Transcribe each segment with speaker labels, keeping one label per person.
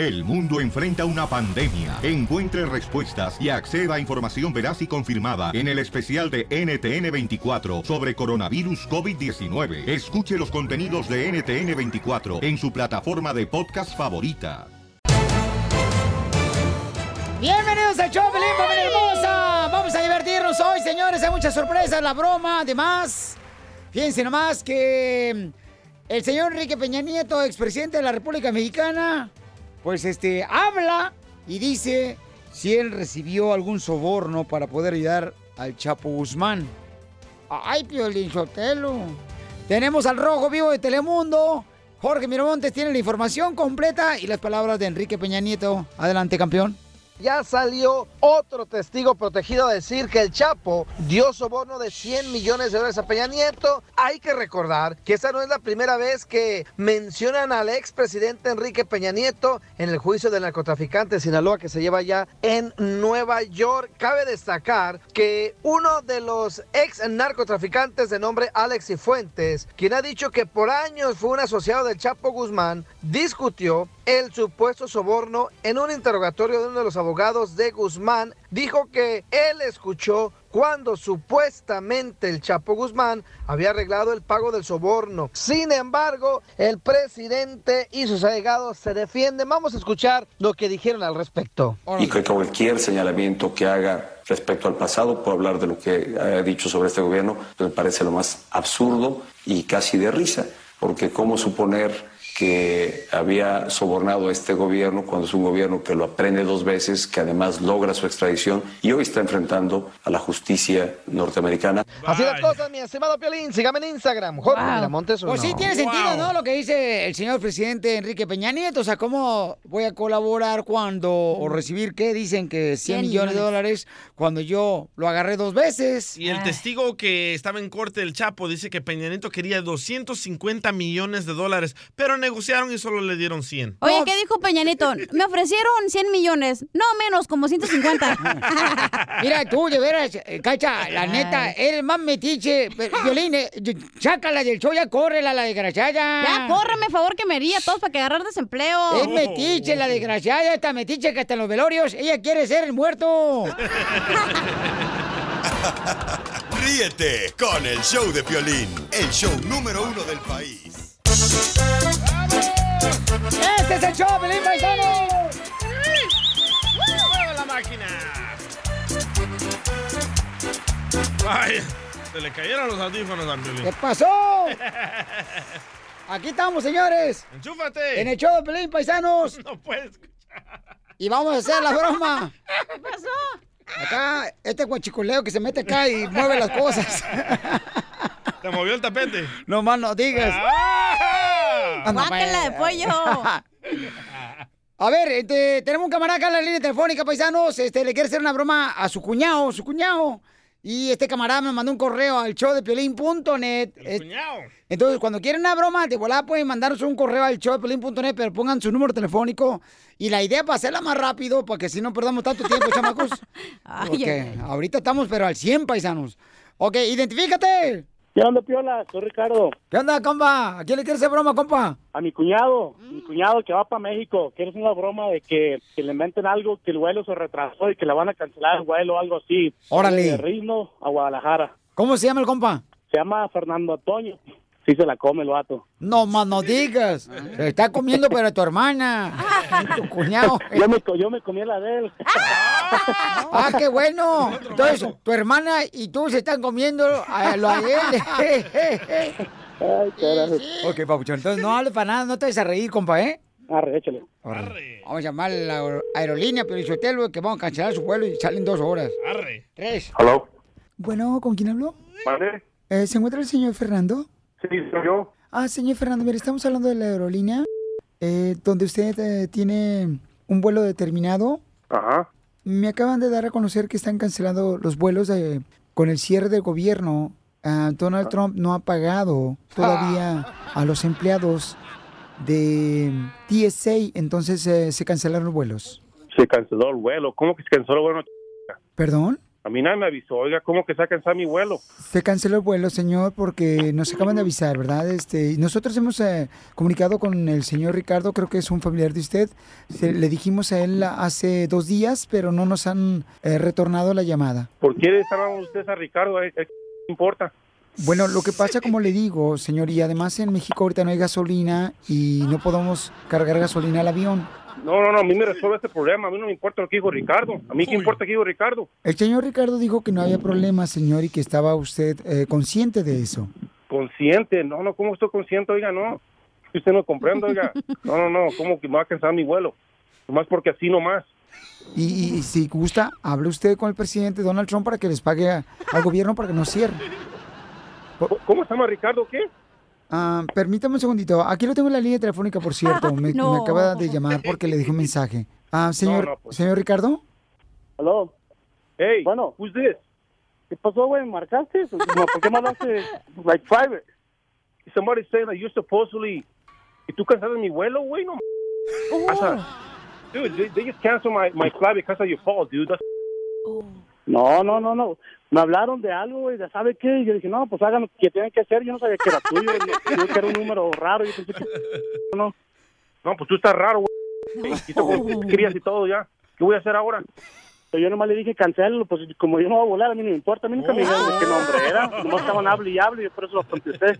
Speaker 1: El mundo enfrenta una pandemia. Encuentre respuestas y acceda a información veraz y confirmada en el especial de NTN24 sobre coronavirus COVID-19. Escuche los contenidos de NTN24 en su plataforma de podcast favorita.
Speaker 2: Bienvenidos al show, Pelín, familia hermosa. Vamos a divertirnos hoy, señores. Hay muchas sorpresas, la broma, además. Fíjense nomás que el señor Enrique Peña Nieto, expresidente de la República Mexicana, pues este, habla y dice si él recibió algún soborno para poder ayudar al Chapo Guzmán. Ay, Piolín Sotelo. Tenemos al Rojo Vivo de Telemundo. Jorge Miramontes tiene la información completa y las palabras de Enrique Peña Nieto. Adelante, campeón
Speaker 3: ya salió otro testigo protegido a decir que el Chapo dio soborno de 100 millones de dólares a Peña Nieto. Hay que recordar que esa no es la primera vez que mencionan al expresidente Enrique Peña Nieto en el juicio del narcotraficante de Sinaloa que se lleva ya en Nueva York. Cabe destacar que uno de los ex narcotraficantes de nombre Alex Cifuentes, quien ha dicho que por años fue un asociado del Chapo Guzmán, discutió el supuesto soborno en un interrogatorio de uno de los abogados de Guzmán, dijo que él escuchó cuando supuestamente el Chapo Guzmán había arreglado el pago del soborno. Sin embargo, el presidente y sus allegados se defienden. Vamos a escuchar lo que dijeron al respecto.
Speaker 4: Y que cualquier señalamiento que haga respecto al pasado, por hablar de lo que ha dicho sobre este gobierno, me parece lo más absurdo y casi de risa, porque cómo suponer que había sobornado a este gobierno cuando es un gobierno que lo aprende dos veces, que además logra su extradición y hoy está enfrentando a la justicia norteamericana.
Speaker 3: Así las cosas, mi estimado Piolín. Sígame en Instagram, Jorge
Speaker 2: Wow.
Speaker 3: Miramontes
Speaker 2: Pues sí, tiene sentido, ¿no? Lo que dice el señor presidente Enrique Peña Nieto. O sea, ¿cómo voy a colaborar cuando, o recibir, qué dicen que 100
Speaker 5: 100
Speaker 2: millones de dólares cuando yo lo agarré dos veces?
Speaker 5: Y el testigo que estaba en corte del Chapo dice que Peña Nieto quería 250 millones de dólares, pero negociaron y solo le dieron 100.
Speaker 6: Oye, ¿qué dijo Peña Nieto? Me ofrecieron 100 millones. No, menos, como 150.
Speaker 2: Mira, tú, de veras, eh, Cacha, la neta, eres más metiche. Violín, eh, sácala del show, ya córrela, la desgraciada.
Speaker 6: Ya, córreme, favor, que me haría a todos para que agarrar desempleo.
Speaker 2: Es metiche, la desgraciada, esta metiche que hasta en los velorios, ella quiere ser el muerto.
Speaker 7: Ríete con el show de Piolín, el show número uno del país.
Speaker 2: ¡Este es el show, Pelín Paisano!
Speaker 5: ¡Mueve la máquina! Ay, se le cayeron los audífonos a Piolín.
Speaker 2: ¿Qué pasó? Aquí estamos, señores.
Speaker 5: ¡Enchúfate!
Speaker 2: En el show de Pelín Paisanos.
Speaker 5: No puedes.
Speaker 2: Y vamos a hacer la broma.
Speaker 6: ¿Qué pasó?
Speaker 2: Acá, este guachicoleo que se mete acá y mueve las cosas.
Speaker 5: Te movió el tapete.
Speaker 2: No más no digas.
Speaker 5: ¡Ah!
Speaker 2: Anda,
Speaker 6: Guácala de
Speaker 2: pues.
Speaker 6: pollo.
Speaker 2: A ver, este, tenemos un camarada acá en la línea telefónica, paisanos. Este, le quiere hacer una broma a su cuñado, su cuñado. Y este camarada me mandó un correo al show de piolín.net.
Speaker 5: El cuñado.
Speaker 2: Entonces, cuando quieren una broma, de volada pueden mandarnos un correo al show de piolín.net, pero pongan su número telefónico. Y la idea para hacerla más rápido, para que si no perdamos tanto tiempo, chamacos.
Speaker 6: Ay,
Speaker 2: Porque
Speaker 6: ay, ay.
Speaker 2: ahorita estamos, pero al 100, paisanos. Ok, identifícate.
Speaker 8: ¿Qué onda, Piola? Soy Ricardo.
Speaker 2: ¿Qué onda, compa? ¿A quién le quieres hacer broma, compa?
Speaker 8: A mi cuñado, mi cuñado que va para México. ¿Quieres una broma de que, que le inventen algo, que el vuelo se retrasó y que le van a cancelar el vuelo o algo así?
Speaker 2: Órale.
Speaker 8: De a Guadalajara.
Speaker 2: ¿Cómo se llama el compa?
Speaker 8: Se llama Fernando Antonio. Sí se la come el vato.
Speaker 2: No más no digas. Se está comiendo pero a tu hermana. Tu cuñado.
Speaker 8: Yo me, yo me comí la de él.
Speaker 2: Ah, qué bueno. Entonces, tu hermana y tú se están comiendo a lo a él.
Speaker 8: Ay, carajo.
Speaker 2: ok, papuchón. Entonces, no hable para nada. No te vayas a reír, compa, ¿eh?
Speaker 8: Arre, échale.
Speaker 5: Arre.
Speaker 2: Vamos a llamar a la aer- aerolínea Pelichotelo que vamos a cancelar su vuelo y salen dos horas.
Speaker 5: Arre.
Speaker 2: Tres.
Speaker 9: ¿Aló?
Speaker 2: Bueno, ¿con quién hablo?
Speaker 9: ¿Vale?
Speaker 2: Eh, ¿Se encuentra el señor Fernando?
Speaker 9: Sí, soy yo.
Speaker 2: Ah, señor Fernando, mire, estamos hablando de la aerolínea eh, donde usted eh, tiene un vuelo determinado.
Speaker 9: Ajá.
Speaker 2: Me acaban de dar a conocer que están cancelando los vuelos eh, con el cierre del gobierno. Ah, Donald Trump no ha pagado todavía a los empleados de TSA, entonces eh, se cancelaron los vuelos.
Speaker 9: Se canceló el vuelo. ¿Cómo que se canceló el vuelo?
Speaker 2: ¿Perdón?
Speaker 9: A mí nadie me avisó. Oiga, ¿cómo que se ha cancelado mi vuelo?
Speaker 2: Se canceló el vuelo, señor, porque nos acaban de avisar, ¿verdad? Este, nosotros hemos eh, comunicado con el señor Ricardo, creo que es un familiar de usted. Se- le dijimos a él hace dos días, pero no nos han eh, retornado la llamada.
Speaker 9: ¿Por qué le ustedes a Ricardo? ¿Qué importa?
Speaker 2: Bueno, lo que pasa, como le digo, señor, y además en México ahorita no hay gasolina y no podemos cargar gasolina al avión.
Speaker 9: No, no, no, a mí me resuelve este problema. A mí no me importa lo que dijo Ricardo. A mí qué importa qué dijo Ricardo.
Speaker 2: El señor Ricardo dijo que no había problema, señor, y que estaba usted eh, consciente de eso.
Speaker 9: Consciente. No, no, ¿cómo estoy consciente? Oiga, no. Si usted no comprende, oiga. No, no, no, ¿cómo que me va a cancelar mi vuelo? Nomás porque así nomás.
Speaker 2: Y, y si gusta, hable usted con el presidente Donald Trump para que les pague a- al gobierno para que nos cierre.
Speaker 9: ¿Cómo se llama Ricardo? ¿Qué?
Speaker 2: Ah, permítame un segundito. Aquí lo tengo en la línea telefónica, por cierto. Me,
Speaker 9: No.
Speaker 2: me acaba de llamar porque le dejé un mensaje. Ah, señor,
Speaker 9: No, no, pues.
Speaker 2: señor Ricardo.
Speaker 9: Hello. Hey, bueno. who's this? ¿Qué pasó, güey? ¿Marcaste? ¿Por qué me hablaste like private? Somebody saying that you're supposedly... ¿Y tú cancelaste mi vuelo, güey? No. pasa. Dude, they, they just canceled my, my flight because of your fault, dude. That's...
Speaker 10: No, no, no, no. Me hablaron de algo, güey, de sabe qué. Y yo dije, no, pues hagan lo que tienen que hacer. Yo no sabía que era tuyo. Yo que era un número raro. Yo pensé que no.
Speaker 9: No, pues tú estás raro, güey. Y tú con crías y todo ya. ¿Qué voy a hacer ahora?
Speaker 10: Pero yo nomás le dije, cancélalo. Pues como yo no voy a volar, a mí no me importa. A mí nunca me dijeron de qué nombre era. Nomás estaban hable y hable y por eso lo contesté.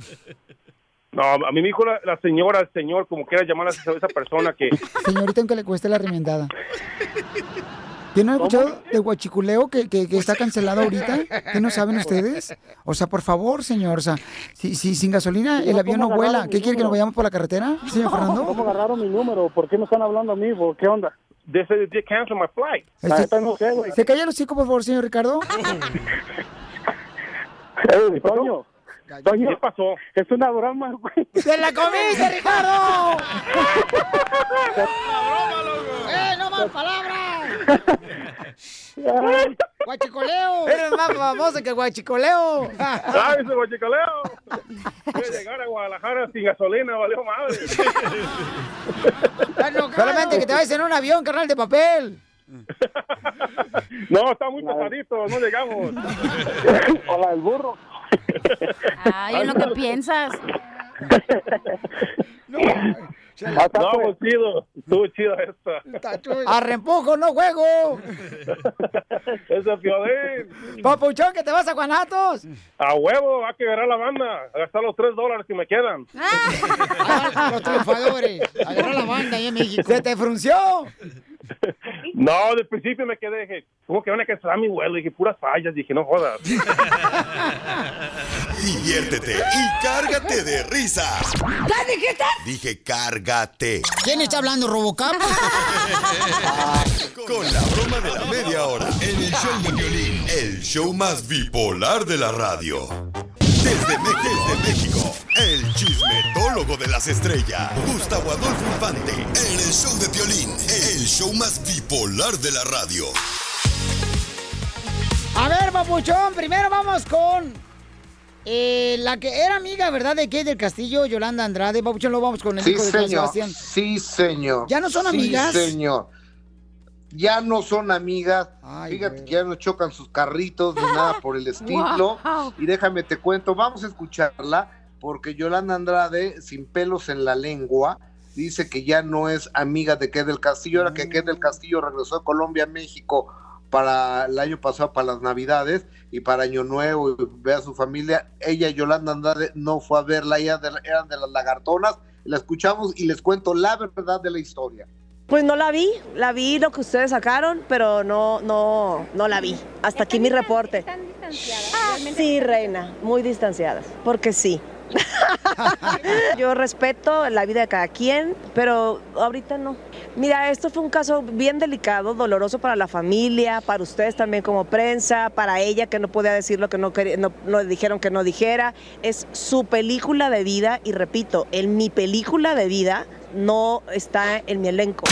Speaker 9: No, a mí me dijo la, la señora, el señor, como quiera llamar a esa, esa persona que...
Speaker 2: Señorita, aunque le cueste la remendada. ¿Qué no han escuchado de Huachiculeo que, que, que está cancelado ahorita? ¿Qué no saben ustedes? O sea, por favor, señor. O sea, si, si sin gasolina el avión
Speaker 10: ¿cómo
Speaker 2: no vuela, ¿qué quiere que nos vayamos por la carretera, señor Fernando?
Speaker 10: ¿Cómo agarraron mi número? ¿Por qué me están hablando a mí? ¿Qué onda?
Speaker 9: They said they canceled my flight.
Speaker 10: Sé, güey.
Speaker 2: ¿Se calla los hocico, por favor, señor Ricardo?
Speaker 10: Toño. Toño.
Speaker 9: ¿Qué pasó?
Speaker 10: Es una broma, güey.
Speaker 2: ¡Se la comiste, Ricardo! ¡Eh, no más palabras! ¡Guachicoleo! Eres más famoso que Guachicoleo.
Speaker 9: ¡Ay, ese guachicaleo! Voy a llegar a Guadalajara sin gasolina, valió madre.
Speaker 2: Solamente que te vayas en un avión, carnal de papel.
Speaker 9: No, está muy pesadito, no llegamos.
Speaker 10: Hola, el burro.
Speaker 6: Ay, en lo que piensas.
Speaker 9: No, pues chido, estuvo chido esta.
Speaker 2: A reempujo, no juego.
Speaker 9: Ese piolín.
Speaker 2: Papuchón, que te vas a Guanatos.
Speaker 9: A huevo, hay que agarrar la banda, a gastar los tres dólares que me quedan.
Speaker 2: Los triunfadores. Agarra la banda ahí en México. Se te frunció.
Speaker 9: No, de principio me quedé, dije, ¿cómo que van a cancelar mi vuelo? Dije, puras fallas, dije, no jodas.
Speaker 7: Diviértete y cárgate de risas.
Speaker 2: ¿Qué dijiste?
Speaker 7: Dije cárgate.
Speaker 2: ¿Quién está hablando, Robocop?
Speaker 7: Con la broma de la media hora en el show de violín, el show más bipolar de la radio. Desde, México, el chismetólogo de las estrellas, Gustavo Adolfo Infante, en el show de violín, el show más bipolar de la radio.
Speaker 2: A ver, papuchón, primero vamos con eh, la que era amiga, ¿verdad? De Kate del Castillo, Yolanda Andrade. Papuchón, lo vamos con el
Speaker 11: Sí,
Speaker 2: hijo de
Speaker 11: señor.
Speaker 2: Sebastián.
Speaker 11: Sí, señor.
Speaker 2: ¿Ya no son
Speaker 11: Sí,
Speaker 2: amigas?
Speaker 11: señor. Ya no son amigas. Fíjate que ya no chocan sus carritos ni nada por el estilo.
Speaker 12: Wow.
Speaker 11: Y déjame te cuento, vamos a escucharla porque Yolanda Andrade, sin pelos en la lengua, dice que ya no es amiga de Kate del Castillo, ahora que Kate del Castillo regresó de Colombia a México para el año pasado, para las Navidades y para Año Nuevo, y ve a su familia. Ella, Yolanda Andrade, no fue a verla, ella de- eran de las lagartonas. La escuchamos y les cuento la verdad de la historia.
Speaker 13: Pues no la vi, la vi lo que ustedes sacaron, pero no, no, no la vi. Hasta aquí mi reporte. Ah, sí, reina, muy distanciadas, porque sí. Yo respeto la vida de cada quien, pero ahorita no. Mira, esto fue un caso bien delicado, doloroso para la familia, para ustedes también como prensa, para ella que no podía decir lo que no, quería, no, no le dijeron que no dijera. Es su película de vida y repito, en mi película de vida no está en mi elenco.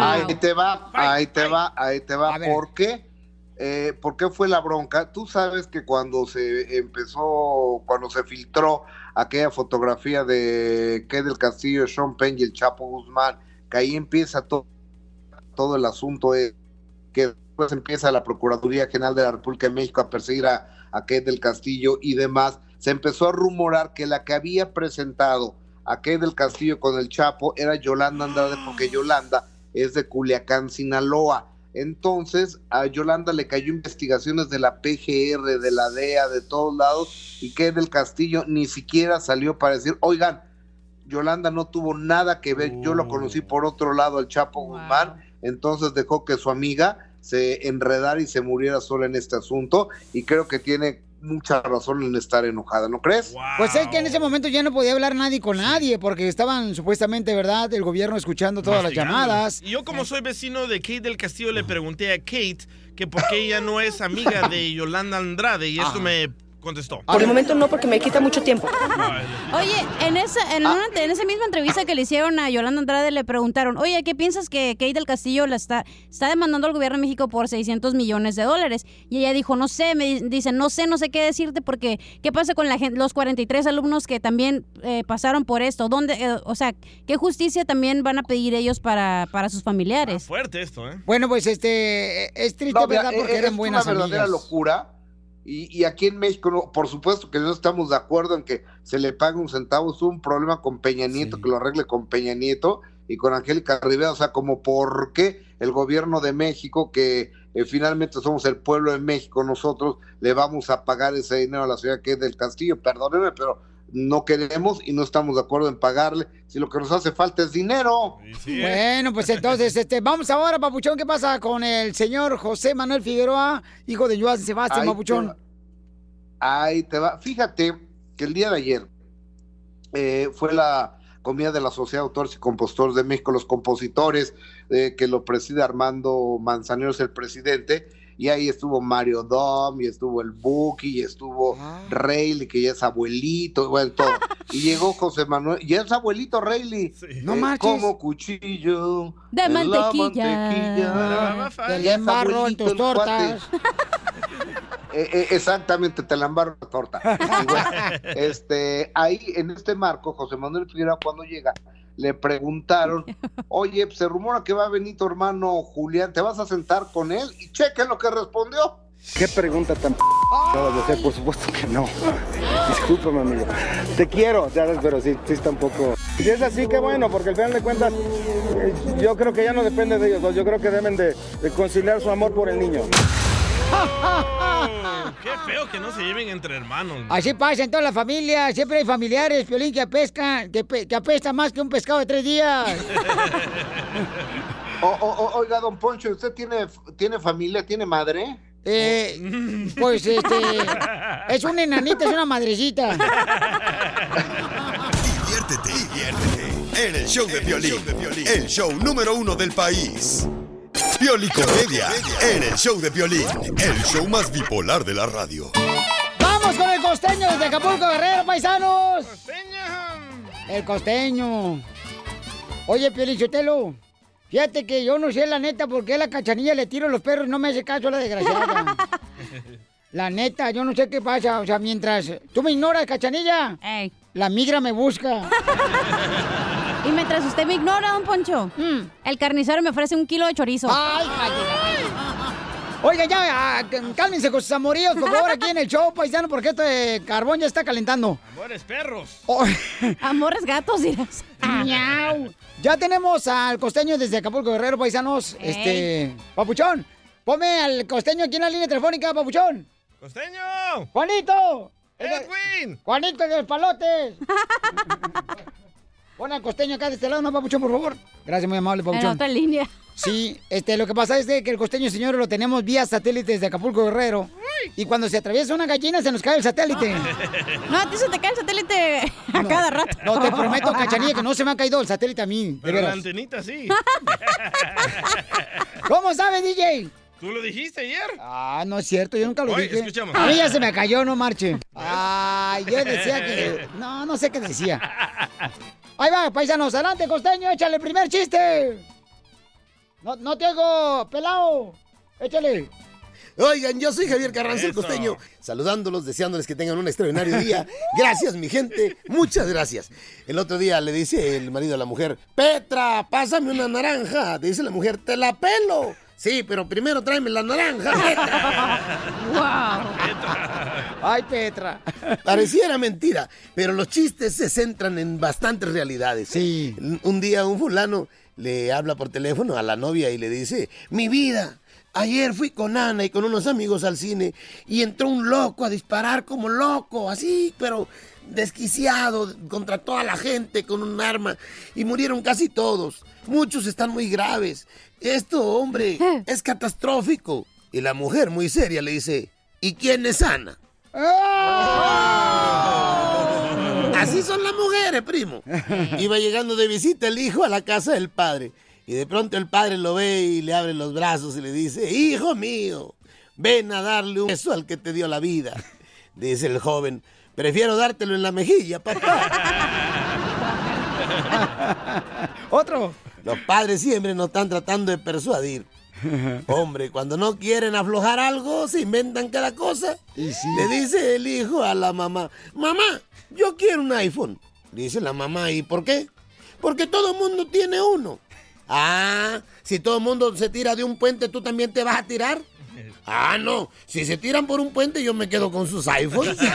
Speaker 11: Ahí te va, ahí te va, ahí te va. ¿Por qué? Eh, ¿Por qué fue la bronca? Tú sabes que cuando se empezó, cuando se filtró aquella fotografía de que del Castillo, Sean Penn y el Chapo Guzmán, que ahí empieza todo, todo el asunto. eh, que después empieza la Procuraduría General de la República de México a perseguir a, a Kate del Castillo y demás, se empezó a rumorar que la que había presentado a Kate del Castillo con el Chapo era Yolanda Andrade, porque Yolanda es de Culiacán, Sinaloa. Entonces a Yolanda le cayó investigaciones de la PGR, de la DEA, de todos lados, y Kate del Castillo ni siquiera salió para decir, oigan, Yolanda no tuvo nada que ver, yo lo conocí por otro lado, el Chapo Guzmán, entonces dejó que su amiga se enredara y se muriera sola en este asunto, y creo que tiene mucha razón en estar enojada, ¿no crees?
Speaker 2: Pues es que en ese momento ya no podía hablar nadie con nadie porque estaban supuestamente, ¿verdad?, el gobierno escuchando todas las llamadas.
Speaker 5: Y yo como soy vecino de Kate del Castillo le pregunté a Kate que por qué ella no es amiga de Yolanda Andrade y esto me contestó.
Speaker 12: Por el momento no, porque me quita mucho tiempo.
Speaker 6: Oye, en esa, en, una- en esa misma entrevista que le hicieron a Yolanda Andrade le preguntaron, oye, ¿qué piensas que Kate del Castillo la está, está demandando al gobierno de México por 600 millones de dólares? Y ella dijo, no sé, me di- dice, no sé, no sé qué decirte porque, ¿qué pasa con la gente, los 43 alumnos que también eh, pasaron por esto? ¿Dónde, eh, o sea, qué justicia también van a pedir ellos para, para sus familiares?
Speaker 5: Fuerte esto, ¿eh?
Speaker 2: Bueno, pues este, es triste,
Speaker 11: No,
Speaker 2: ¿verdad? Porque
Speaker 11: es
Speaker 2: eran buenas
Speaker 11: una verdadera
Speaker 2: amigas.
Speaker 11: locura. Y, y aquí en México, no, por supuesto que no estamos de acuerdo en que se le pague un centavo. Es un problema con Peña Nieto, que lo arregle con Peña Nieto y con Angélica Rivera. O sea, como por qué el gobierno de México, que eh, finalmente somos el pueblo de México, nosotros le vamos a pagar ese dinero a la ciudad que es del Castillo. Perdóneme, pero no queremos y no estamos de acuerdo en pagarle. Si lo que nos hace falta es dinero.
Speaker 2: Bueno, pues entonces, este, vamos ahora, Papuchón, ¿qué pasa con el señor José Manuel Figueroa, hijo de Joan Sebastián,
Speaker 11: Ahí te
Speaker 2: Papuchón?
Speaker 11: va. Ahí te va. Fíjate que el día de ayer eh, fue la comida de la Sociedad de Autores y Compositores de México, los compositores, eh, que lo preside Armando Manzanero, es el presidente, y ahí estuvo Mario Dom, y estuvo el Buki, y estuvo Rayleigh, que ya es abuelito, bueno, todo. Y llegó José Manuel, y es abuelito Rayleigh,
Speaker 2: No
Speaker 11: eh,
Speaker 2: marches.
Speaker 11: como cuchillo
Speaker 6: De
Speaker 11: en la
Speaker 6: mantequilla.
Speaker 2: Te
Speaker 11: Y
Speaker 2: le embarro en tus tortas.
Speaker 11: Eh, eh, exactamente, te la embarro la torta. Y bueno, este, ahí en este marco, José Manuel Figueroa cuando llega, le preguntaron, oye, pues, se rumora que va a venir tu hermano Julián, ¿te vas a sentar con él? Y chequen lo que respondió.
Speaker 14: ¿Qué pregunta tan p de? Por supuesto que no. Discúlpame, amigo. Te quiero. Pero sí, sí está un poco... Si es así, qué bueno, porque al final de cuentas, eh, yo creo que ya no depende de ellos dos. Yo creo que deben de, de conciliar su amor por el niño.
Speaker 5: Qué feo que no se lleven entre hermanos.
Speaker 2: Así pasa en toda la familia, siempre hay familiares, Piolín, que apescan, que, pe- que apesta más que un pescado de tres días.
Speaker 11: O- o- o- oiga, don Poncho, ¿usted tiene, tiene familia, tiene madre?
Speaker 2: Eh, pues este, es una enanita, es una madrecita.
Speaker 7: Diviértete, diviértete en el show de violín, el show número uno del país. Piolicomedia en el show de violín, el show más bipolar de la radio.
Speaker 2: ¡Vamos con el costeño desde Acapulco, Guerrero, paisanos! El costeño. Oye, Piolichotelo, fíjate que yo no sé la neta por qué a la cachanilla le tiro los perros y no me hace caso la desgraciada. La neta, yo no sé qué pasa. O sea, mientras tú me ignoras, cachanilla, la migra me busca.
Speaker 6: Y mientras usted me ignora, don Poncho, el carnicero me ofrece un kilo de chorizo.
Speaker 2: ¡Ay, Oiga, ya, ah, cálmense con sus amoríos, por favor, aquí en el show, paisano, porque este carbón ya está calentando.
Speaker 5: Amores perros.
Speaker 6: Amores gatos, dirás.
Speaker 2: Miau. Ya tenemos al costeño desde Acapulco Guerrero, paisanos. Este, Papuchón, ponme al costeño aquí en la línea telefónica, Papuchón.
Speaker 5: ¡Costeño!
Speaker 2: ¡Juanito!
Speaker 5: ¡Edwin!
Speaker 2: ¡Juanito de los palotes! Pon al costeño acá de este lado, no, Papuchón, por favor. Gracias, muy amable,
Speaker 6: En
Speaker 2: Papuchón.
Speaker 6: otra línea.
Speaker 2: Sí, este, lo que pasa es de que el costeño, señor, lo tenemos vía satélite desde Acapulco Guerrero. Y cuando se atraviesa una gallina, se nos cae el satélite.
Speaker 6: No, a ti se te cae el satélite a cada rato.
Speaker 2: No, te prometo, cachanilla, que no se me ha caído el satélite a mí. de
Speaker 5: Pero la antenita sí.
Speaker 2: ¿Cómo sabe, DJ?
Speaker 5: ¿Tú lo dijiste ayer?
Speaker 2: Ah, no es cierto, yo nunca lo
Speaker 5: Oye,
Speaker 2: dije.
Speaker 5: escuchamos.
Speaker 2: A mí ya se me cayó, no marche. Ay, yo decía que. No, no sé qué decía. Ahí va, paisanos, adelante, costeño, échale el primer chiste. No, no te hago pelado. Échale.
Speaker 15: Oigan, yo soy Javier Carranza, el costeño, saludándolos, deseándoles que tengan un extraordinario día. Gracias, mi gente, muchas gracias. El otro día le dice el marido a la mujer, Petra, pásame una naranja. Dice la mujer, te la pelo. Sí, pero primero tráeme la naranja, Petra.
Speaker 2: Ay, Petra.
Speaker 15: Pareciera mentira, pero los chistes se centran en bastantes realidades.
Speaker 2: Sí.
Speaker 15: Un día un fulano le habla por teléfono a la novia y le dice, mi vida, ayer fui con Ana y con unos amigos al cine y entró un loco a disparar como loco, así, pero desquiciado contra toda la gente con un arma y murieron casi todos. Muchos están muy graves. Esto, hombre, es catastrófico. Y la mujer muy seria le dice, ¿y quién es Ana? Así son las mujeres, primo. Iba llegando de visita el hijo a la casa del padre. Y de pronto el padre lo ve y le abre los brazos y le dice, hijo mío, ven a darle un beso al que te dio la vida. Dice el joven, prefiero dártelo en la mejilla, papá.
Speaker 2: Otro.
Speaker 15: Los padres siempre nos están tratando de persuadir. Hombre, cuando no quieren aflojar algo, se inventan cada cosa. Le dice el hijo a la mamá, mamá, yo quiero un iPhone. Dice la mamá, ¿y por qué? Porque todo el mundo tiene uno. Ah, si todo el mundo se tira de un puente, ¿tú también te vas a tirar? Ah, no. Si se tiran por un puente, yo me quedo con sus iPhones.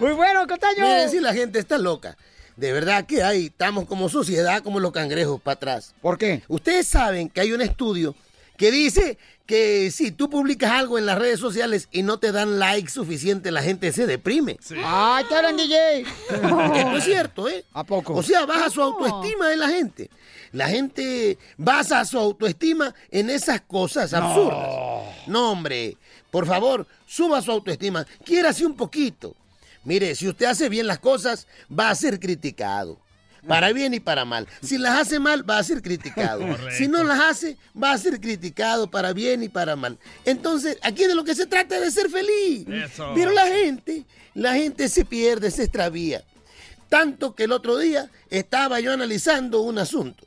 Speaker 2: Muy bueno, Cotaño.
Speaker 15: Miren, si la gente está loca. De verdad que hay, estamos como sociedad, como los cangrejos para atrás.
Speaker 2: ¿Por qué?
Speaker 15: Ustedes saben que hay un estudio que dice que si tú publicas algo en las redes sociales y no te dan like suficiente, la gente se deprime.
Speaker 2: ¡Ay, te hablan, DJ!
Speaker 15: Esto es cierto, ¿eh?
Speaker 2: ¿A poco?
Speaker 15: O sea, baja su autoestima de la gente. La gente basa su autoestima en esas cosas absurdas. No, hombre, por favor, suba su autoestima. Quiérase un poquito. Mire, si usted hace bien las cosas, va a ser criticado. Para bien y para mal. Si las hace mal, va a ser criticado.
Speaker 16: Correcto.
Speaker 15: Si no las hace, va a ser criticado para bien y para mal. Entonces, aquí de lo que se trata es de ser feliz.
Speaker 16: Eso.
Speaker 15: Pero la gente, la gente se pierde, se extravía. Tanto que el otro día estaba yo analizando un asunto.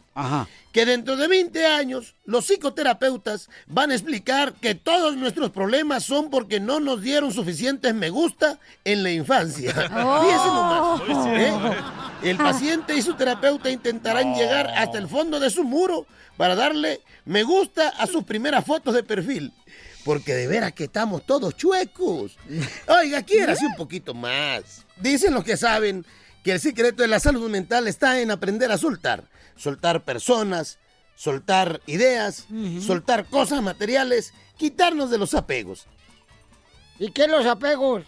Speaker 15: Que dentro de 20 años los psicoterapeutas van a explicar que todos nuestros problemas son porque no nos dieron suficientes me gusta en la infancia.
Speaker 16: Oh.
Speaker 15: Nomás. ¿eh?
Speaker 16: ¿eh?
Speaker 15: El paciente y su terapeuta intentarán llegar hasta el fondo de su muro para darle me gusta a sus primeras fotos de perfil. Porque de veras que estamos todos chuecos. Oiga, quiérase un poquito más. Dicen los que saben que el secreto de la salud mental está en aprender a soltar. Soltar personas, soltar ideas, soltar cosas materiales, quitarnos de los apegos.
Speaker 2: ¿Y qué los apegos?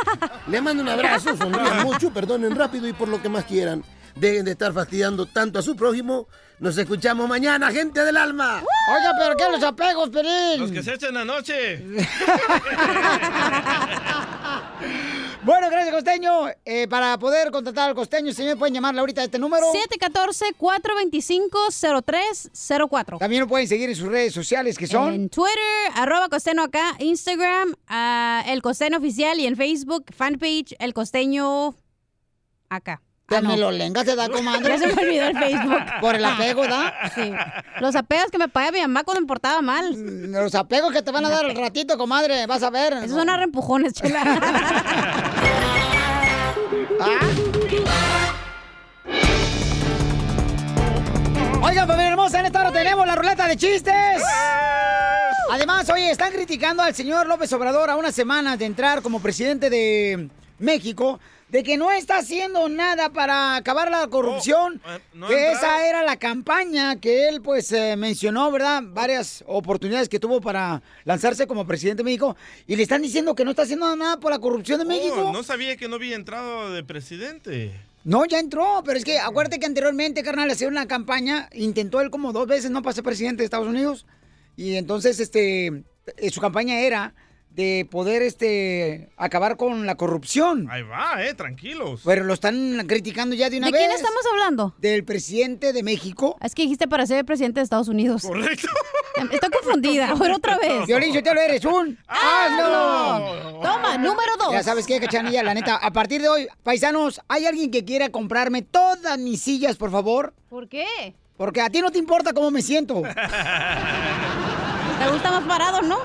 Speaker 15: Le mando un abrazo, sonrían mucho, perdonen rápido y por lo que más quieran. Dejen de estar fastidiando tanto a su prójimo. Nos escuchamos mañana, gente del alma.
Speaker 2: Oiga, pero ¿qué los apegos, Pelín?
Speaker 5: Los que se echan anoche.
Speaker 2: Bueno, gracias, Costeño. Eh, para poder contratar al Costeño, señor, pueden llamarle ahorita a este número.
Speaker 6: 714-425-0304.
Speaker 2: También lo pueden seguir en sus redes sociales, que son...
Speaker 6: En Twitter, arroba costeño acá, Instagram, ah, el costeño oficial y en Facebook, fanpage, el costeño acá.
Speaker 2: Ya
Speaker 6: Ah, no.
Speaker 2: me lo lengas, ¿te da, comadre?
Speaker 6: Ya se me olvidó el Facebook.
Speaker 2: Por el apego, ¿da?
Speaker 6: Sí. Los apegos que me paga mi mamá cuando me portaba mal.
Speaker 2: Los apegos que te van a dar al ratito, comadre, vas a ver.
Speaker 6: Esos son arrempujones, chela.
Speaker 2: Oigan, familia hermosa, en esta hora tenemos la ruleta de chistes. Además, oye, están criticando al señor López Obrador a unas semanas de entrar como presidente de México, de que no está haciendo nada para acabar la corrupción.
Speaker 5: Oh, eh, no
Speaker 2: que esa era la campaña que él, pues, eh, mencionó, ¿verdad? Varias oportunidades que tuvo para lanzarse como presidente de México. Y le están diciendo que no está haciendo nada por la corrupción de México.
Speaker 5: Oh, no sabía que no había entrado de presidente.
Speaker 2: No, ya entró, pero es que acuérdate que anteriormente, carnal, hacía una campaña, intentó él como dos veces no pasar presidente de Estados Unidos. Y entonces, este, eh, su campaña era de poder, este, acabar con la corrupción.
Speaker 5: Ahí va, eh, tranquilos.
Speaker 2: Pero lo están criticando ya de una
Speaker 6: ¿De
Speaker 2: vez.
Speaker 6: quién estamos hablando?
Speaker 2: Del presidente de México.
Speaker 6: Es que dijiste para ser presidente de Estados Unidos.
Speaker 5: Correcto.
Speaker 6: Estoy confundida. A ver, otra vez.
Speaker 2: Violín, yo te lo eres un
Speaker 6: ¡Hazlo! Toma, número dos.
Speaker 2: Ya sabes qué, cachanilla, la neta. A partir de hoy, paisanos, ¿hay alguien que quiera comprarme todas mis sillas, por favor?
Speaker 6: ¿Por qué?
Speaker 2: Porque a ti no te importa cómo me siento.
Speaker 6: ¿Te gusta más parado, no?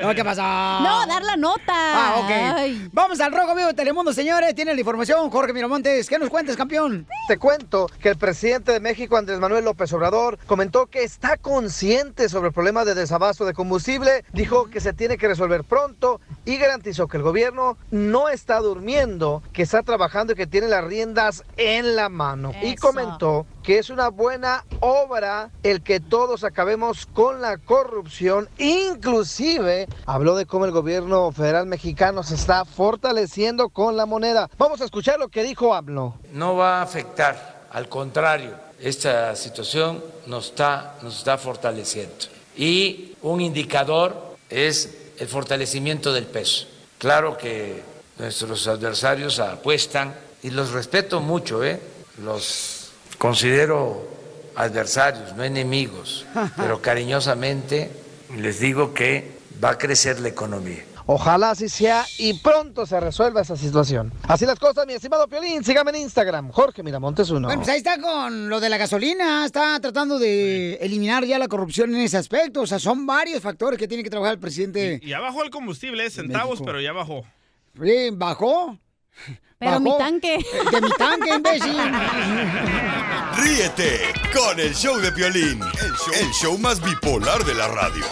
Speaker 2: No, ¿qué pasa?
Speaker 6: No, dar la nota.
Speaker 2: Ah, ok.
Speaker 6: Ay.
Speaker 2: Vamos al Rojo Vivo de Telemundo, señores. Tiene la información, Jorge Miramontes. ¿Qué nos cuentas, campeón?
Speaker 11: Te cuento que el presidente de México, Andrés Manuel López Obrador, comentó que está consciente sobre el problema de desabasto de combustible, dijo que se tiene que resolver pronto y garantizó que el gobierno no está durmiendo, que está trabajando y que tiene las riendas en la mano. Y comentó que es una buena obra el que todos acabemos con la corrupción. Inclusive habló de cómo el gobierno federal mexicano se está fortaleciendo con la moneda. Vamos a escuchar lo que dijo AMLO.
Speaker 17: no va a afectar, al contrario, esta situación nos está, nos está fortaleciendo. Y un indicador es el fortalecimiento del peso. Claro que nuestros adversarios apuestan, y los respeto mucho, ¿eh? los considero adversarios, no enemigos, pero cariñosamente les digo que va a crecer la economía.
Speaker 11: Ojalá así sea y pronto se resuelva esa situación. Así las cosas, mi estimado Piolín. Sígame en Instagram, Jorge Miramontes uno.
Speaker 2: Bueno, pues ahí está con lo de la gasolina. Está tratando de eliminar ya la corrupción en ese aspecto. O sea, son varios factores que tiene que trabajar el presidente.
Speaker 5: Y ya bajó el combustible, eh, centavos,
Speaker 2: México.
Speaker 5: pero ya bajó.
Speaker 2: Sí, ¿Bajó?
Speaker 6: Pero
Speaker 2: Bajó.
Speaker 6: mi tanque.
Speaker 2: Eh, De mi tanque, imbécil.
Speaker 7: Ríete con el show de Piolín, el show, el show más bipolar de la radio.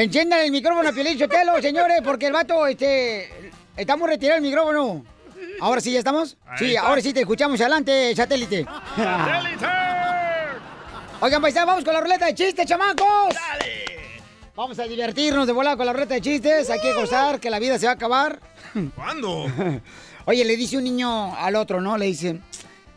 Speaker 2: Enciendan el micrófono a Piolín señores, porque el vato, este... Estamos retirando el micrófono. ¿Ahora sí ya estamos?
Speaker 5: Ahí
Speaker 2: sí,
Speaker 5: está.
Speaker 2: ahora sí te escuchamos. Adelante, satélite. Oigan, paisanos, vamos con la ruleta de chistes, chamacos. Vamos a divertirnos de volar con la ruleta de chistes. Hay que gozar que la vida se va a acabar.
Speaker 5: ¿Cuándo?
Speaker 2: Oye, le dice un niño al otro, ¿no? Le dice,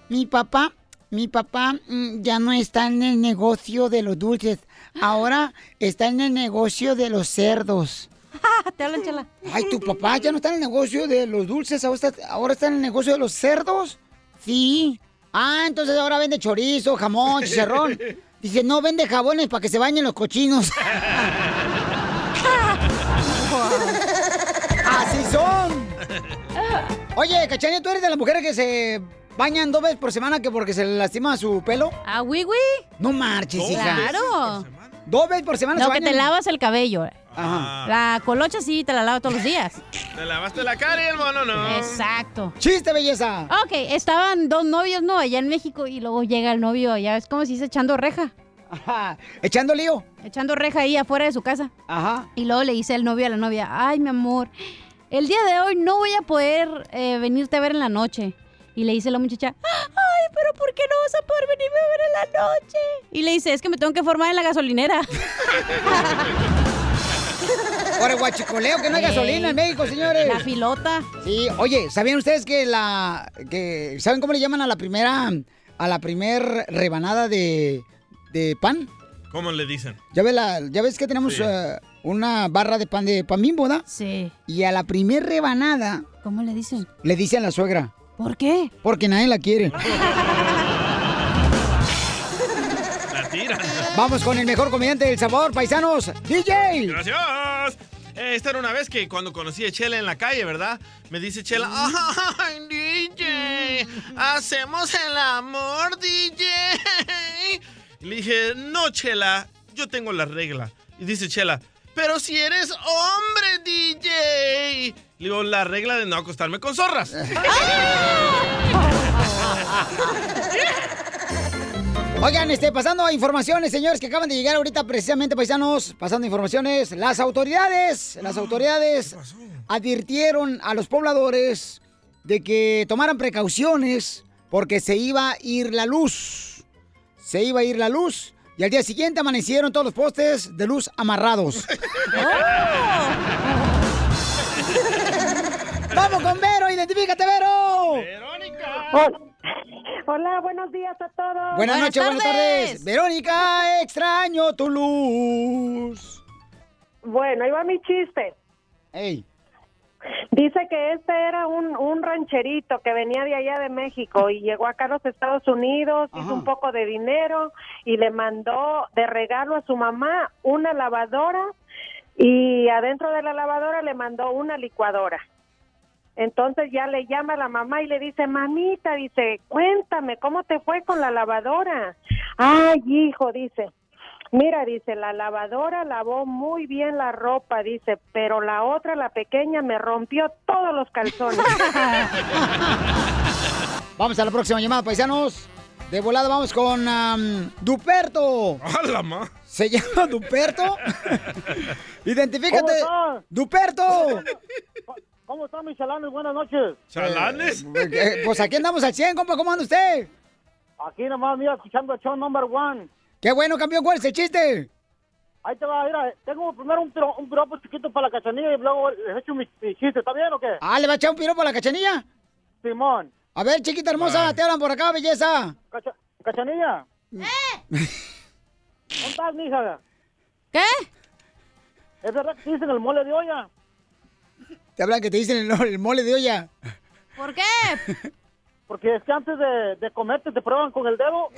Speaker 2: mi papá, mi papá mm, ya no está en el negocio de los dulces. Ahora está en el negocio de los cerdos.
Speaker 6: Te hablan, chela.
Speaker 2: Ay, tu papá ya no está en el negocio de los dulces, ahora está, ahora está en el negocio de los cerdos. Sí. Ah, entonces ahora vende chorizo, jamón, chicharrón. Dice, no, vende jabones para que se bañen los cochinos. Así son. Oye, Cachanilla, ¿tú eres de las mujeres que se bañan dos veces por semana que porque se le lastima su pelo?
Speaker 6: Ah, oui, oui.
Speaker 2: No marches, hija.
Speaker 6: Claro.
Speaker 2: Dos veces por semana
Speaker 6: No,
Speaker 2: se
Speaker 6: que te lavas el cabello.
Speaker 5: Ajá.
Speaker 6: La colocha sí te la lavo todos los días.
Speaker 5: ¿Te lavaste la cara y el mono no?
Speaker 6: Exacto.
Speaker 2: ¡Chiste, belleza!
Speaker 6: Ok, estaban dos novios, ¿no? Allá en México y luego llega el novio, ya es como si se echando reja.
Speaker 2: Ajá. ¿Echando lío?
Speaker 6: Echando reja ahí afuera de su casa.
Speaker 2: Ajá.
Speaker 6: Y luego le dice el novio a la novia, ay, mi amor, el día de hoy no voy a poder eh, venirte a ver en la noche. Y le dice la muchacha, ay, pero ¿por qué no vas a poder venirme a ver en la noche? Y le dice, es que me tengo que formar en la gasolinera.
Speaker 2: Por el guachicoleo, que no hay
Speaker 6: Ey.
Speaker 2: gasolina en México, señores.
Speaker 6: La filota.
Speaker 2: Sí, oye, ¿sabían ustedes que la. que ¿Saben cómo le llaman a la primera. a la primer rebanada de. de pan?
Speaker 5: ¿Cómo le dicen?
Speaker 2: Ya ves, la, ya ves que tenemos
Speaker 5: Sí.
Speaker 2: eh, una barra de pan de pan bimbo, ¿verdad?
Speaker 6: Sí.
Speaker 2: Y a la primer rebanada.
Speaker 6: ¿Cómo le dicen?
Speaker 2: Le dicen a la suegra.
Speaker 6: ¿Por qué?
Speaker 2: Porque nadie la quiere.
Speaker 5: La tiran.
Speaker 2: Vamos con el mejor comediante del sabor, paisanos. DJ.
Speaker 5: Gracias. Eh, Esta era una vez que cuando conocí a Chela en la calle, ¿verdad? Me dice Chela, ¡ay, DJ! ¡Hacemos el amor, DJ! Y le dije, no, Chela, yo tengo la regla. Y dice Chela, pero si eres hombre, DJ. Le digo, la regla de no acostarme con zorras.
Speaker 2: Oigan, este, pasando a informaciones, señores, que acaban de llegar ahorita precisamente, paisanos, pasando informaciones. Las autoridades, las autoridades advirtieron a los pobladores de que tomaran precauciones porque se iba a ir la luz. Se iba a ir la luz y al día siguiente amanecieron todos los postes de luz amarrados. ¡Vamos con Vero! ¡Identifícate, Vero!
Speaker 16: Hola, buenos días a todos.
Speaker 2: Buenas, noches, buenas tardes. Verónica, extraño tu luz.
Speaker 16: Bueno, ahí va mi chiste.
Speaker 2: Ey.
Speaker 16: Dice que este era un, un rancherito que venía de allá de México y llegó acá a los Estados Unidos, hizo un poco de dinero y le mandó de regalo a su mamá una lavadora y adentro de la lavadora le mandó una licuadora. Entonces ya le llama a la mamá y le dice, mamita, dice, cuéntame, ¿cómo te fue con la lavadora? Ay, hijo, dice, mira, dice, la lavadora lavó muy bien la ropa, dice, pero la otra, la pequeña, me rompió todos los calzones.
Speaker 2: Vamos a la próxima llamada, paisanos. De volada vamos con am, Duperto.
Speaker 5: ¡Hala, ma!
Speaker 2: ¿Se llama Duperto? Identifícate. ¡Duperto!
Speaker 8: ¿Cómo están mis chalanes? Buenas noches.
Speaker 5: ¿Chalanes?
Speaker 2: Eh, pues aquí andamos al 100, compa. ¿Cómo anda usted?
Speaker 8: Aquí nomás, mira, escuchando el show number one.
Speaker 2: Qué bueno, campeón. ¿Cuál es el chiste?
Speaker 8: Ahí te va, mira, tengo primero un, tro- un piropo chiquito para la cachanilla y luego les echo mi, mi chiste, ¿está bien o qué?
Speaker 2: Ah, ¿le va a echar un piropo a la cachanilla?
Speaker 8: Simón.
Speaker 2: A ver, chiquita hermosa, te hablan por acá, belleza.
Speaker 8: Cacha- ¿Cachanilla? ¿Dónde estás, mija?
Speaker 6: ¿Qué?
Speaker 8: ¿Es verdad que dicen el mole de olla?
Speaker 2: Te hablan que te dicen el, el mole de olla.
Speaker 6: ¿Por qué?
Speaker 8: Porque es que antes de, de comerte te prueban con el dedo.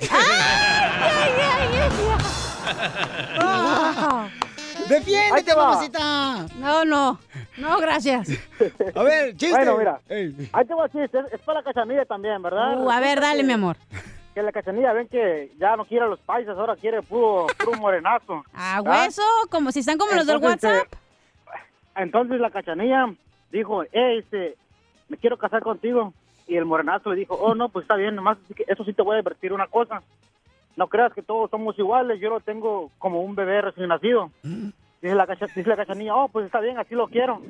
Speaker 2: Ah. ¡Defiéndete, mamacita!
Speaker 6: No, no. No, gracias.
Speaker 2: A ver, chiste.
Speaker 8: Bueno, mira, ahí te va chiste, es, es para la cachanilla también, ¿verdad?
Speaker 6: Uh, a ver, dale,
Speaker 8: que-
Speaker 6: mi amor.
Speaker 8: Que la cachanilla ven que ya no quiere a los paisas, ahora quiere puro, puro morenazo.
Speaker 6: ¿A
Speaker 8: ¿verdad?
Speaker 6: hueso? Como si están como los del
Speaker 8: Entonces,
Speaker 6: WhatsApp.
Speaker 8: eh, entonces la cachanilla dijo, eh, este, me quiero casar contigo. Y el morenazo le dijo, oh, no, pues está bien, nomás sí eso sí te voy a advertir una cosa. No creas que todos somos iguales, yo lo tengo como un bebé recién nacido. Dice la, dice la cachanilla, oh, pues está bien, así lo quiero.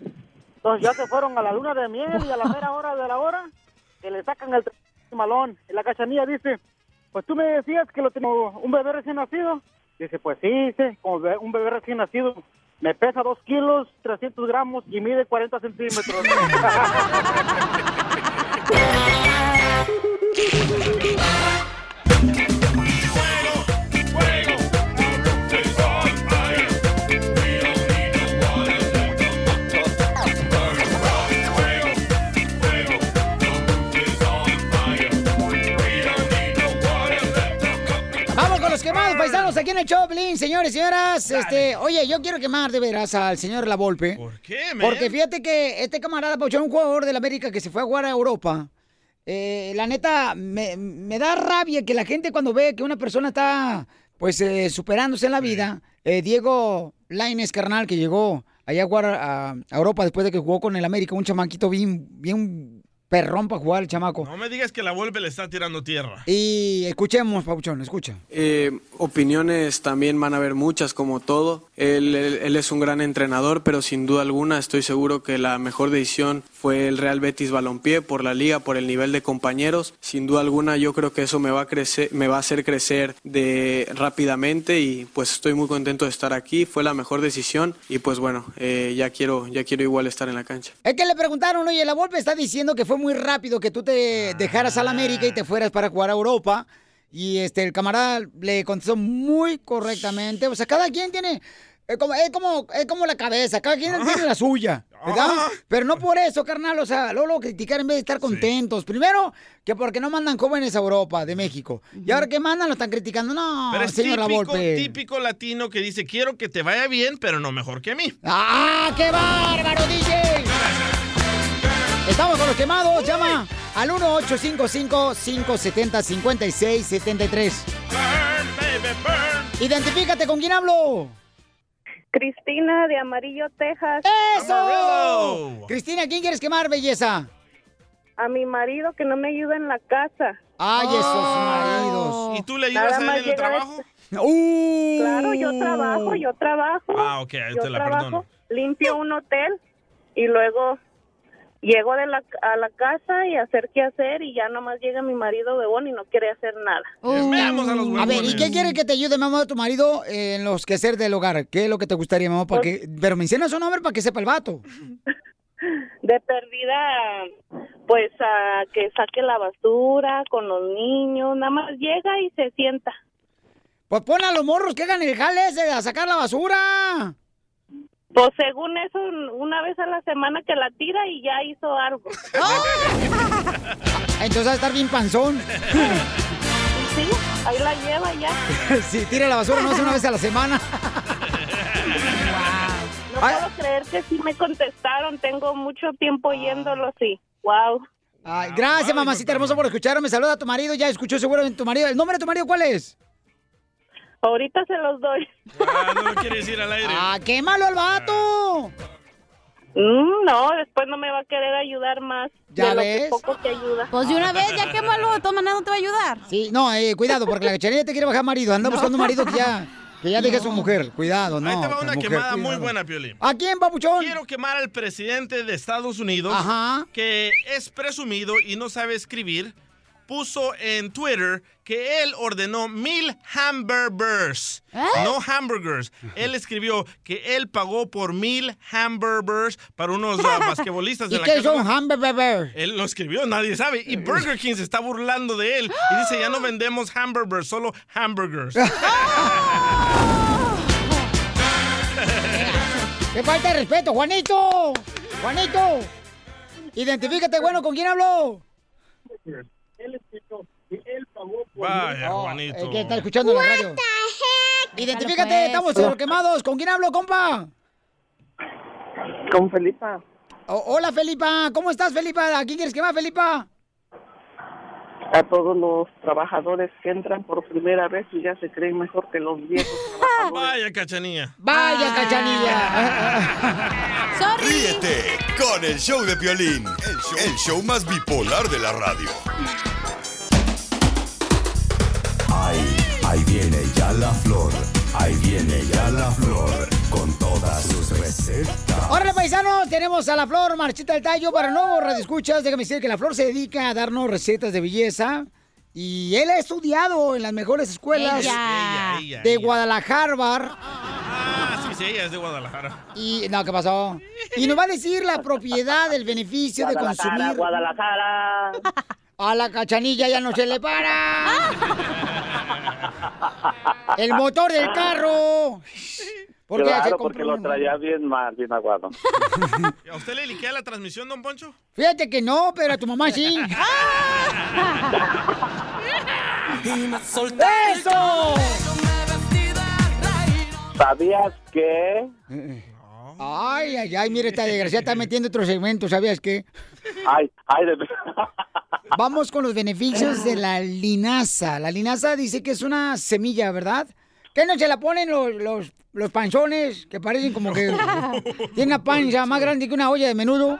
Speaker 8: Entonces ya se fueron a la luna de miel y a la mera hora de la hora que le sacan el malón. Y la cachanilla dice, pues tú me decías que lo tengo un bebé recién nacido. Dice, pues sí, dice, como un bebé recién nacido. Me pesa 2 kilos, 300 gramos y mide 40 centímetros.
Speaker 2: paisanos aquí en el Choplin, señores y señoras. Este, oye, yo quiero quemar de veras al señor La Volpe.
Speaker 5: ¿Por qué, man?
Speaker 2: Porque fíjate que este camarada, Pauchón, un jugador del América que se fue a jugar a Europa. eh, la neta, me, me da rabia que la gente cuando ve que una persona está, pues, eh, superándose en la vida. eh, Diego Laines, carnal, que llegó allá a jugar a, a Europa después de que jugó con el América, un chamaquito bien, bien perrón para jugar el chamaco.
Speaker 5: No me digas que la Volpe le está tirando tierra.
Speaker 2: Y escuchemos, Pauchón, escucha.
Speaker 18: Eh, opiniones también van a haber muchas, como todo. Él, él- él es un gran entrenador, pero sin duda alguna estoy seguro que la mejor decisión fue el Real Betis Balompié por la liga, por el nivel de compañeros. Sin duda alguna yo creo que eso me va a crecer, me va a hacer crecer de rápidamente y pues estoy muy contento de estar aquí. Fue la mejor decisión y pues bueno, eh, ya quiero, ya quiero igual estar en la cancha.
Speaker 2: Es que le preguntaron, oye, la Volpe está diciendo que fue muy rápido que tú te dejaras al América y te fueras para jugar a Europa. Y este, el camarada le contestó muy correctamente. O sea, cada quien tiene. Es como, es como, es como la cabeza, cada quien tiene la suya, ¿verdad? Pero no por eso, carnal, o sea, luego criticar en vez de estar contentos. Primero, que porque no mandan jóvenes a Europa, de México. Y ahora que mandan, lo están criticando. No,
Speaker 5: Pero es
Speaker 2: señor
Speaker 5: típico, típico latino que dice, quiero que te vaya bien, pero no mejor que a mí.
Speaker 2: ¡Ah, qué bárbaro, DJ! Estamos con los quemados. Llama al 1-855-570-5673. Identifícate, ¿con quién hablo?
Speaker 16: Cristina de Amarillo, Texas.
Speaker 2: ¡Eso! Cristina, ¿quién quieres quemar, belleza?
Speaker 16: A mi marido que no me ayuda en la casa.
Speaker 2: ¡Ay, esos maridos!
Speaker 5: ¿Y tú le
Speaker 16: Nada
Speaker 5: ayudas a él en el trabajo?
Speaker 2: ¡Uh!
Speaker 16: Claro, yo trabajo, yo trabajo.
Speaker 5: Ah, ok, ahí
Speaker 16: yo
Speaker 5: te la
Speaker 16: trabajo,
Speaker 5: perdono.
Speaker 16: limpio un hotel y luego llego de la, a la casa y a hacer qué hacer y ya nomás llega mi marido bebón y no quiere hacer nada.
Speaker 5: Veamos a los
Speaker 2: Uh. A ver, ¿y qué quiere que te ayude, mamá, tu marido en los quehaceres del hogar? ¿Qué es lo que te gustaría, mamá? Para que... Pero menciona su nombre para que sepa el vato.
Speaker 16: De perdida, pues a que saque la basura con los niños, nada más llega y se sienta.
Speaker 2: Pues pon a los morros que hagan el jale ese a sacar la basura.
Speaker 16: Pues según eso, una vez a la semana que la tira y ya hizo algo.
Speaker 2: Entonces va a estar bien panzón.
Speaker 16: Sí, ahí la lleva ya.
Speaker 2: si tira la basura no es una vez a la semana.
Speaker 19: No puedo creer que sí me contestaron. Tengo mucho tiempo oyéndolos y wow.
Speaker 2: Ay, gracias, mamacita hermosa, por escucharme. Saluda a tu marido. Ya escuchó seguramente tu marido. ¿El nombre de tu marido cuál es?
Speaker 19: Ahorita se los doy.
Speaker 5: Ah, no lo quiere decir al aire.
Speaker 2: ¡Ah, qué malo el vato!
Speaker 19: Mm, no, después no me va a querer ayudar más.
Speaker 2: ¿Ya
Speaker 19: de lo
Speaker 2: ves?
Speaker 19: que poco que ayuda.
Speaker 6: Pues de una vez, ya qué malo, de todas maneras no te va a ayudar.
Speaker 2: Sí, no, eh, cuidado, porque la cachanilla te quiere bajar marido. Anda buscando un marido que ya, que ya deje a su mujer. Cuidado, no.
Speaker 5: Ahí te va una
Speaker 2: mujer,
Speaker 5: quemada muy buena, Piolín.
Speaker 2: ¿A quién, papuchón?
Speaker 5: Quiero quemar al presidente de Estados Unidos,
Speaker 2: Ajá.
Speaker 5: que es presumido y no sabe escribir. Puso en Twitter que él ordenó mil hamburgers,
Speaker 2: ¿Eh?
Speaker 5: no hamburgers. Él escribió que él pagó por mil hamburgers para unos ah, basquetbolistas de
Speaker 2: ¿Y
Speaker 5: la
Speaker 2: qué
Speaker 5: Casa
Speaker 2: son
Speaker 5: Blanca.
Speaker 2: hamburger?
Speaker 5: Él lo escribió, nadie sabe. Y Burger King se está burlando de él. Y dice, ya no vendemos hamburgers, solo hamburgers.
Speaker 2: ¡Qué falta de respeto, Juanito! ¡Juanito! Identifícate, bueno, ¿con quién
Speaker 5: Vaya,
Speaker 2: Oh,
Speaker 5: Juanito.
Speaker 2: El que está escuchando la radio. Identifícate,
Speaker 6: pues.
Speaker 2: estamos en los quemados. ¿Con quién hablo, compa?
Speaker 20: Con Felipa.
Speaker 2: Oh, hola, Felipa. ¿Cómo estás, Felipa? ¿A quién quieres quemar, Felipa?
Speaker 20: A todos los trabajadores que entran por primera vez y ya se creen mejor que los viejos.
Speaker 5: Vaya, cachanilla.
Speaker 2: Vaya, cachanilla.
Speaker 7: Ríete con el show de Piolín, el show, el show más bipolar de la radio.
Speaker 21: Ahí, viene ya la flor, ahí viene ya la flor, con todas sus recetas.
Speaker 2: Órale, paisanos, tenemos a la Flor Marchita del Tallo para nuevos radioescuchas. Déjame decir que la Flor se dedica a darnos recetas de belleza. Y él ha estudiado en las mejores escuelas
Speaker 5: Ella, ella,
Speaker 2: de. Guadalajara.
Speaker 5: Ah, sí, sí, ella es de Guadalajara.
Speaker 2: Y, no, ¿qué pasó? Y nos va a decir la propiedad, el beneficio de consumir.
Speaker 20: Guadalajara.
Speaker 2: A la cachanilla ya no se le para. El motor del carro. ¿Por qué se
Speaker 20: Claro,
Speaker 2: compró
Speaker 20: porque lo traía bien mal, bien aguado.
Speaker 5: ¿A usted le liquea la transmisión, don Poncho?
Speaker 2: Fíjate que no, pero a tu mamá sí. ¡Eso!
Speaker 20: ¿Sabías que?
Speaker 2: Ay, ay, ay, mira, esta desgraciada está metiendo otro segmento, ¿sabías qué?
Speaker 20: Ay, ay, de
Speaker 2: Vamos con los beneficios de la linaza. La linaza dice que es una semilla, ¿verdad? ¿Qué no se la ponen los, los, los panzones que parecen como que tiene una panza más grande que una olla de menudo?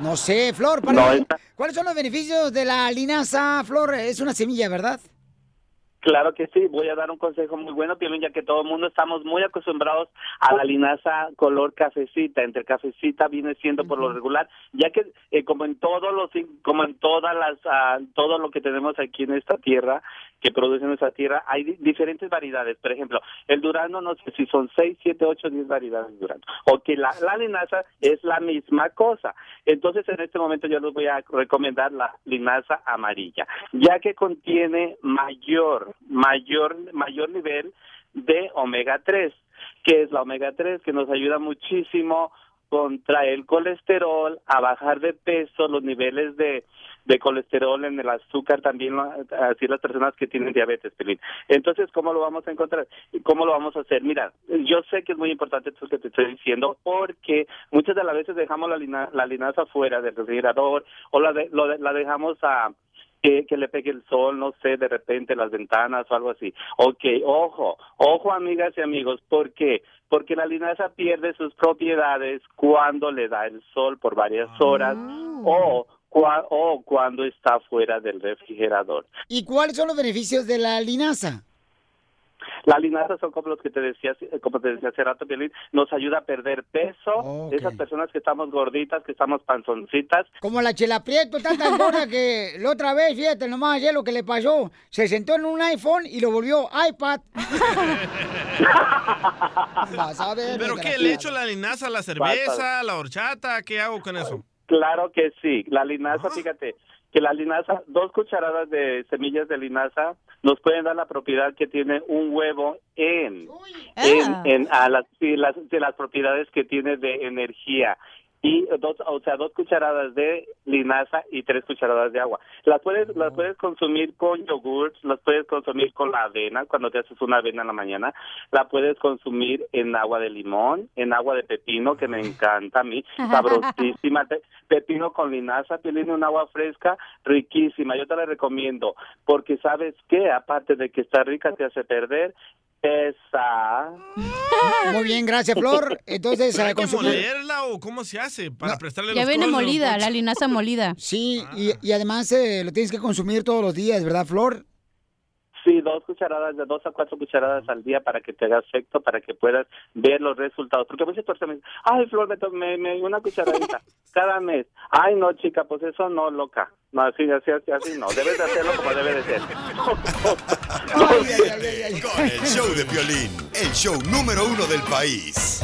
Speaker 2: No sé, Flor, para
Speaker 20: No, esta-
Speaker 2: ¿cuáles son los beneficios de la linaza, Flor? Es una semilla, ¿verdad?
Speaker 20: Claro que sí, voy a dar un consejo muy bueno, Piolín, ya que todo el mundo estamos muy acostumbrados a la linaza color cafecita. Entre cafecita viene siendo por lo regular, ya que eh, como en todos los, como en todas las, ah, todo lo que tenemos aquí en esta tierra, que produce nuestra tierra, hay di- diferentes variedades. Por ejemplo, el durazno, no sé si son 6, 7, 8, 10 variedades de durazno. O que la, la linaza es la misma cosa. Entonces, en este momento yo les voy a recomendar la linaza amarilla, ya que contiene mayor, mayor, mayor nivel de omega 3, que es la omega 3, que nos ayuda muchísimo contra el colesterol, a bajar de peso, los niveles de, de colesterol en el azúcar también, así las personas que tienen diabetes, Pelín. Entonces, ¿cómo lo vamos a encontrar? ¿Y ¿Cómo lo vamos a hacer? Mira, yo sé que es muy importante esto que te estoy diciendo, porque muchas de las veces dejamos la, lina- la linaza fuera del refrigerador o la, de- lo de- la dejamos a que, que le pegue el sol, no sé, de repente las ventanas o algo así. Ok, ojo, ojo amigas y amigos, ¿por qué? Porque la linaza pierde sus propiedades cuando le da el sol por varias horas o, cua- o cuando está fuera del refrigerador.
Speaker 2: ¿Y cuáles son los beneficios de la linaza?
Speaker 20: La linaza son como los que te decía, como te decía hace rato, Piolín, nos ayuda a perder peso. Esas personas que estamos gorditas, que estamos panzoncitas,
Speaker 2: Como la chela Prieto, está tan gorda que la otra vez, fíjate nomás ayer lo que le pasó. Se sentó en un iPhone y lo volvió iPad. Vas a ver.
Speaker 5: ¿Pero qué? ¿Le echo la linaza a la cerveza, la horchata? ¿Qué hago con eso?
Speaker 20: Claro que sí. La linaza, fíjate, que la linaza, dos cucharadas de semillas de linaza nos pueden dar la propiedad que tiene un huevo en, en,
Speaker 6: Ah.
Speaker 20: en a las, sí, las, de las propiedades que tiene de energía. Y dos, o sea, dos cucharadas de linaza y tres cucharadas de agua. Las puedes, las puedes consumir con yogurt, las puedes consumir con la avena cuando te haces una avena en la mañana, la puedes consumir en agua de limón, en agua de pepino que me encanta a mí, sabrosísima, Pe- pepino con linaza, tiene un agua fresca, riquísima. Yo te la recomiendo porque sabes que aparte de que está rica te hace perder esa
Speaker 2: Muy bien, gracias, Flor. Entonces,
Speaker 5: ¿Pero
Speaker 2: a
Speaker 5: hay que molerla o cómo se hace para prestarle
Speaker 6: Ya
Speaker 5: los
Speaker 6: viene molida, la linaza molida.
Speaker 2: Sí, y, y además eh, lo tienes que consumir todos los días, ¿verdad, Flor?
Speaker 20: Sí, dos cucharadas, de dos a cuatro cucharadas al día para que te haga efecto, para que puedas ver los resultados. Porque muchas personas me dicen, ay, Flor, me, to- me, me una cucharadita cada mes. Ay, no, chica, pues eso no, loca. No, así, así, así, así no. Debes de hacerlo como debe de ser.
Speaker 7: Con el show de violín, el show número uno del país.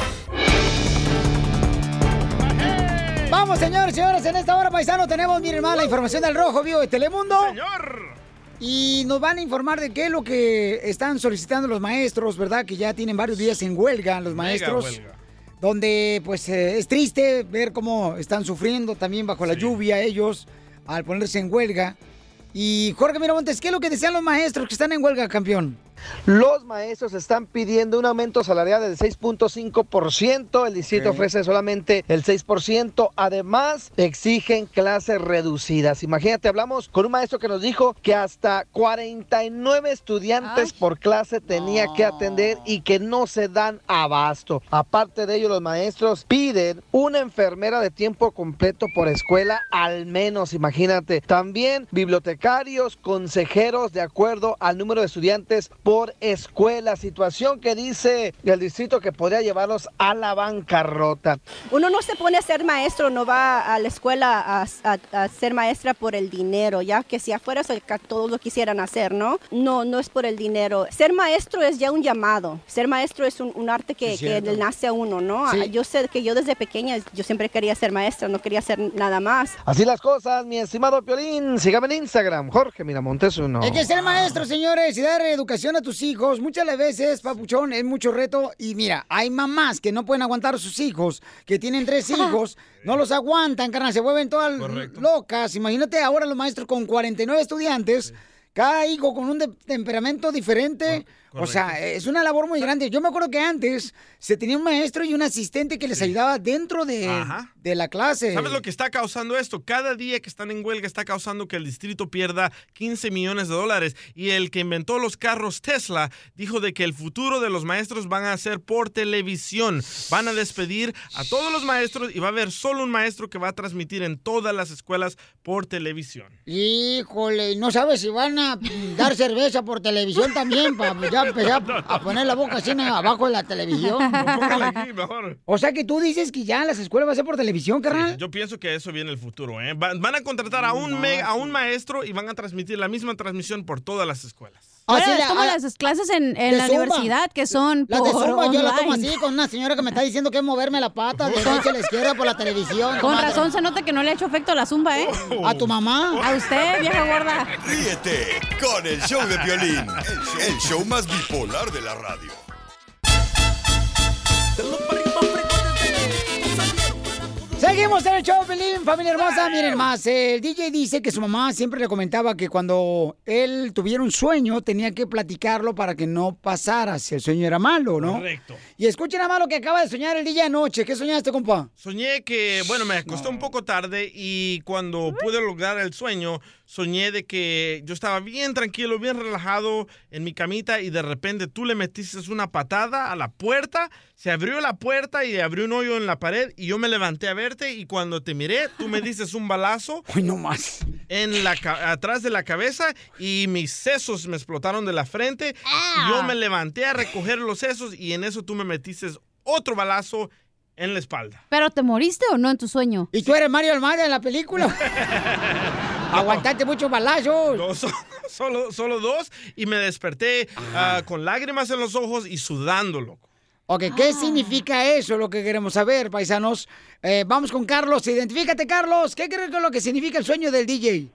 Speaker 2: Vamos, señores, señores, en esta hora, paisano, tenemos, miren más, la información del Rojo Vivo de Telemundo.
Speaker 5: ¡Señor!
Speaker 2: Y nos van a informar de qué es lo que están solicitando los maestros, ¿verdad? Que ya tienen varios días en huelga los maestros.
Speaker 5: huelga.
Speaker 2: Donde, pues, eh, es triste ver cómo están sufriendo también bajo la lluvia ellos al ponerse en huelga. Y Jorge Miramontes, ¿qué es lo que desean los maestros que están en huelga, campeón?
Speaker 11: Los maestros están pidiendo un aumento salarial del 6.5%, el distrito
Speaker 2: Ok.
Speaker 11: ofrece solamente el 6%, además exigen clases reducidas. Imagínate, hablamos con un maestro que nos dijo que hasta 49 estudiantes por clase tenía que atender y que no se dan abasto. Aparte de ello, los maestros piden una enfermera de tiempo completo por escuela, al menos, imagínate. También bibliotecarios, consejeros, de acuerdo al número de estudiantes por escuela, situación que dice el distrito que podría llevarlos a la bancarrota.
Speaker 12: Uno no se pone a ser maestro, no va a la escuela a, a- a ser maestra por el dinero, ya que si afuera es el que todos lo quisieran hacer, ¿no? No, no es por el dinero. Ser maestro es ya un llamado. Ser maestro es un, un arte que, que nace a uno, ¿no?
Speaker 2: Sí.
Speaker 12: Ah, Yo sé que yo desde pequeña, yo siempre quería ser maestra, no quería hacer nada más.
Speaker 11: Así las cosas, mi estimado Piolín. Sígame en Instagram, Jorge Miramontes uno.
Speaker 2: Es que ser maestro, señores, y dar educación a tus hijos, muchas las veces, papuchón, es mucho reto. Y mira, hay mamás que no pueden aguantar a sus hijos, que tienen tres hijos, no los aguantan, carnal, se vuelven todas locas. Imagínate ahora los maestros con 49 estudiantes, cada hijo con un temperamento diferente. O sea, es una labor muy grande. Yo me acuerdo que antes se tenía un maestro y un asistente que les ayudaba dentro de, la clase.
Speaker 5: ¿Sabes lo que está causando esto? Cada día que están en huelga está causando que el distrito pierda 15 millones de dólares. Y el que inventó los carros Tesla dijo de que el futuro de los maestros van a ser por televisión. Van a despedir a todos los maestros y va a haber solo un maestro que va a transmitir en todas las escuelas por televisión.
Speaker 2: Híjole, no sabes si van a dar cerveza por televisión también para ya a poner la boca así abajo de la televisión.
Speaker 5: Aquí, mejor.
Speaker 2: O sea que tú dices que ya las escuelas va a ser por televisión, carnal.
Speaker 5: Yo pienso que eso viene el futuro. ¿eh? Va- Van a contratar a un, me- a un maestro y van a transmitir la misma transmisión por todas las escuelas.
Speaker 6: Bueno,
Speaker 2: Así
Speaker 6: es
Speaker 2: la-
Speaker 6: como
Speaker 2: a-
Speaker 6: las clases en, la
Speaker 2: Zumba.
Speaker 6: universidad que son
Speaker 2: Las de Zumba yo la tomo así con una señora que me está diciendo que es moverme la pata de derecha a la izquierda por la televisión.
Speaker 6: Con razón se nota que no le ha hecho efecto la zumba, ¿eh?
Speaker 2: A tu mamá.
Speaker 6: A usted, vieja gorda.
Speaker 7: Ríete con el show de violín, el show más bipolar de la radio.
Speaker 2: Seguimos en el show, Pelín, familia hermosa. Miren más, el DJ dice que su mamá siempre le comentaba que cuando él tuviera un sueño tenía que platicarlo para que no pasara si el sueño era malo, ¿no?
Speaker 5: Correcto.
Speaker 2: Y escuchen nada más lo que acaba de soñar el DJ anoche. ¿Qué soñaste, compa?
Speaker 5: Soñé que, bueno, me acosté un poco tarde y cuando pude lograr el sueño, soñé de que yo estaba bien tranquilo, bien relajado en mi camita y de repente tú le metiste una patada a la puerta, se abrió la puerta y abrió un hoyo en la pared y yo me levanté a verte y cuando te miré, tú me dices un balazo.
Speaker 2: Uy, no más.
Speaker 5: En la ca- atrás de la cabeza y mis sesos me explotaron de la frente. Y yo me levanté a recoger los sesos y en eso tú me metiste otro balazo en la espalda.
Speaker 6: ¿Pero te moriste o no en tu sueño?
Speaker 2: ¿Y tú eres Mario Almada en la película? Aguantaste muchos balazos.
Speaker 5: No, so- solo, solo dos y me desperté ah, con lágrimas en los ojos y sudando, loco.
Speaker 2: Ok, ¿qué significa eso? Lo que queremos saber, paisanos. Eh, vamos con Carlos. Identifícate, Carlos. ¿Qué crees que es lo que significa el sueño del DJ?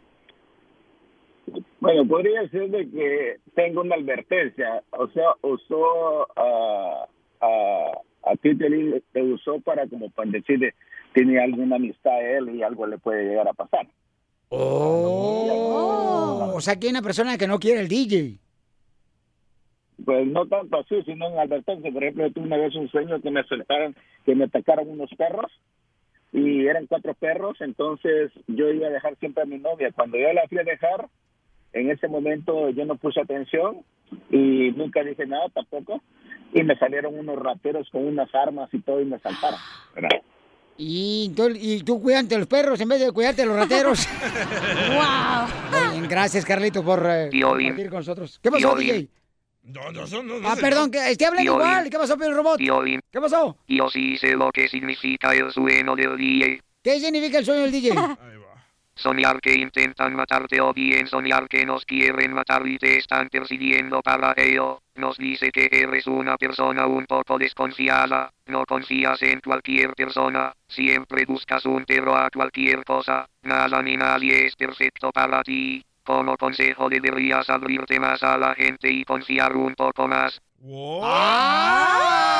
Speaker 22: Bueno, podría ser de que tengo una advertencia, o sea, usó ah, ah, a ti te, te usó para como para decirle, tiene alguna amistad a él y algo le puede llegar a pasar.
Speaker 2: Oh, o sea, que hay una persona que no quiere el DJ.
Speaker 22: Pues no tanto así, sino en advertencia. Por ejemplo, tuve una vez un sueño que me soltaron, que me atacaron unos perros y eran cuatro perros, entonces yo iba a dejar siempre a mi novia. Cuando yo la fui a dejar, en ese momento yo no puse atención y nunca dije nada tampoco y me salieron unos rateros con unas armas y todo y me saltaron. ¿verdad?
Speaker 2: Y, tú- y tú cuidante los perros en vez de cuidarte los rateros.
Speaker 6: wow.
Speaker 2: Bien, gracias, Carlito, por eh, compartir con nosotros. ¿Qué pasó. DJ?
Speaker 5: No, no, son- no, no
Speaker 2: Ah,
Speaker 5: sé.
Speaker 2: perdón, que, es que hablan
Speaker 23: Piolín.
Speaker 2: igual. ¿Qué pasó, Pedro Robot? ¿Qué pasó?
Speaker 23: Yo sí sé lo que significa el sueño del DJ.
Speaker 2: ¿Qué significa el sueño del DJ?
Speaker 23: Soñar que intentan matarte o bien soñar que nos quieren matar y te están persiguiendo para ello. Nos dice que eres una persona un poco desconfiada. No confías en cualquier persona. Siempre buscas un pero a cualquier cosa. Nada ni nadie es perfecto para ti. Como consejo deberías abrirte más a la gente y confiar un poco más.
Speaker 2: ¡Ah!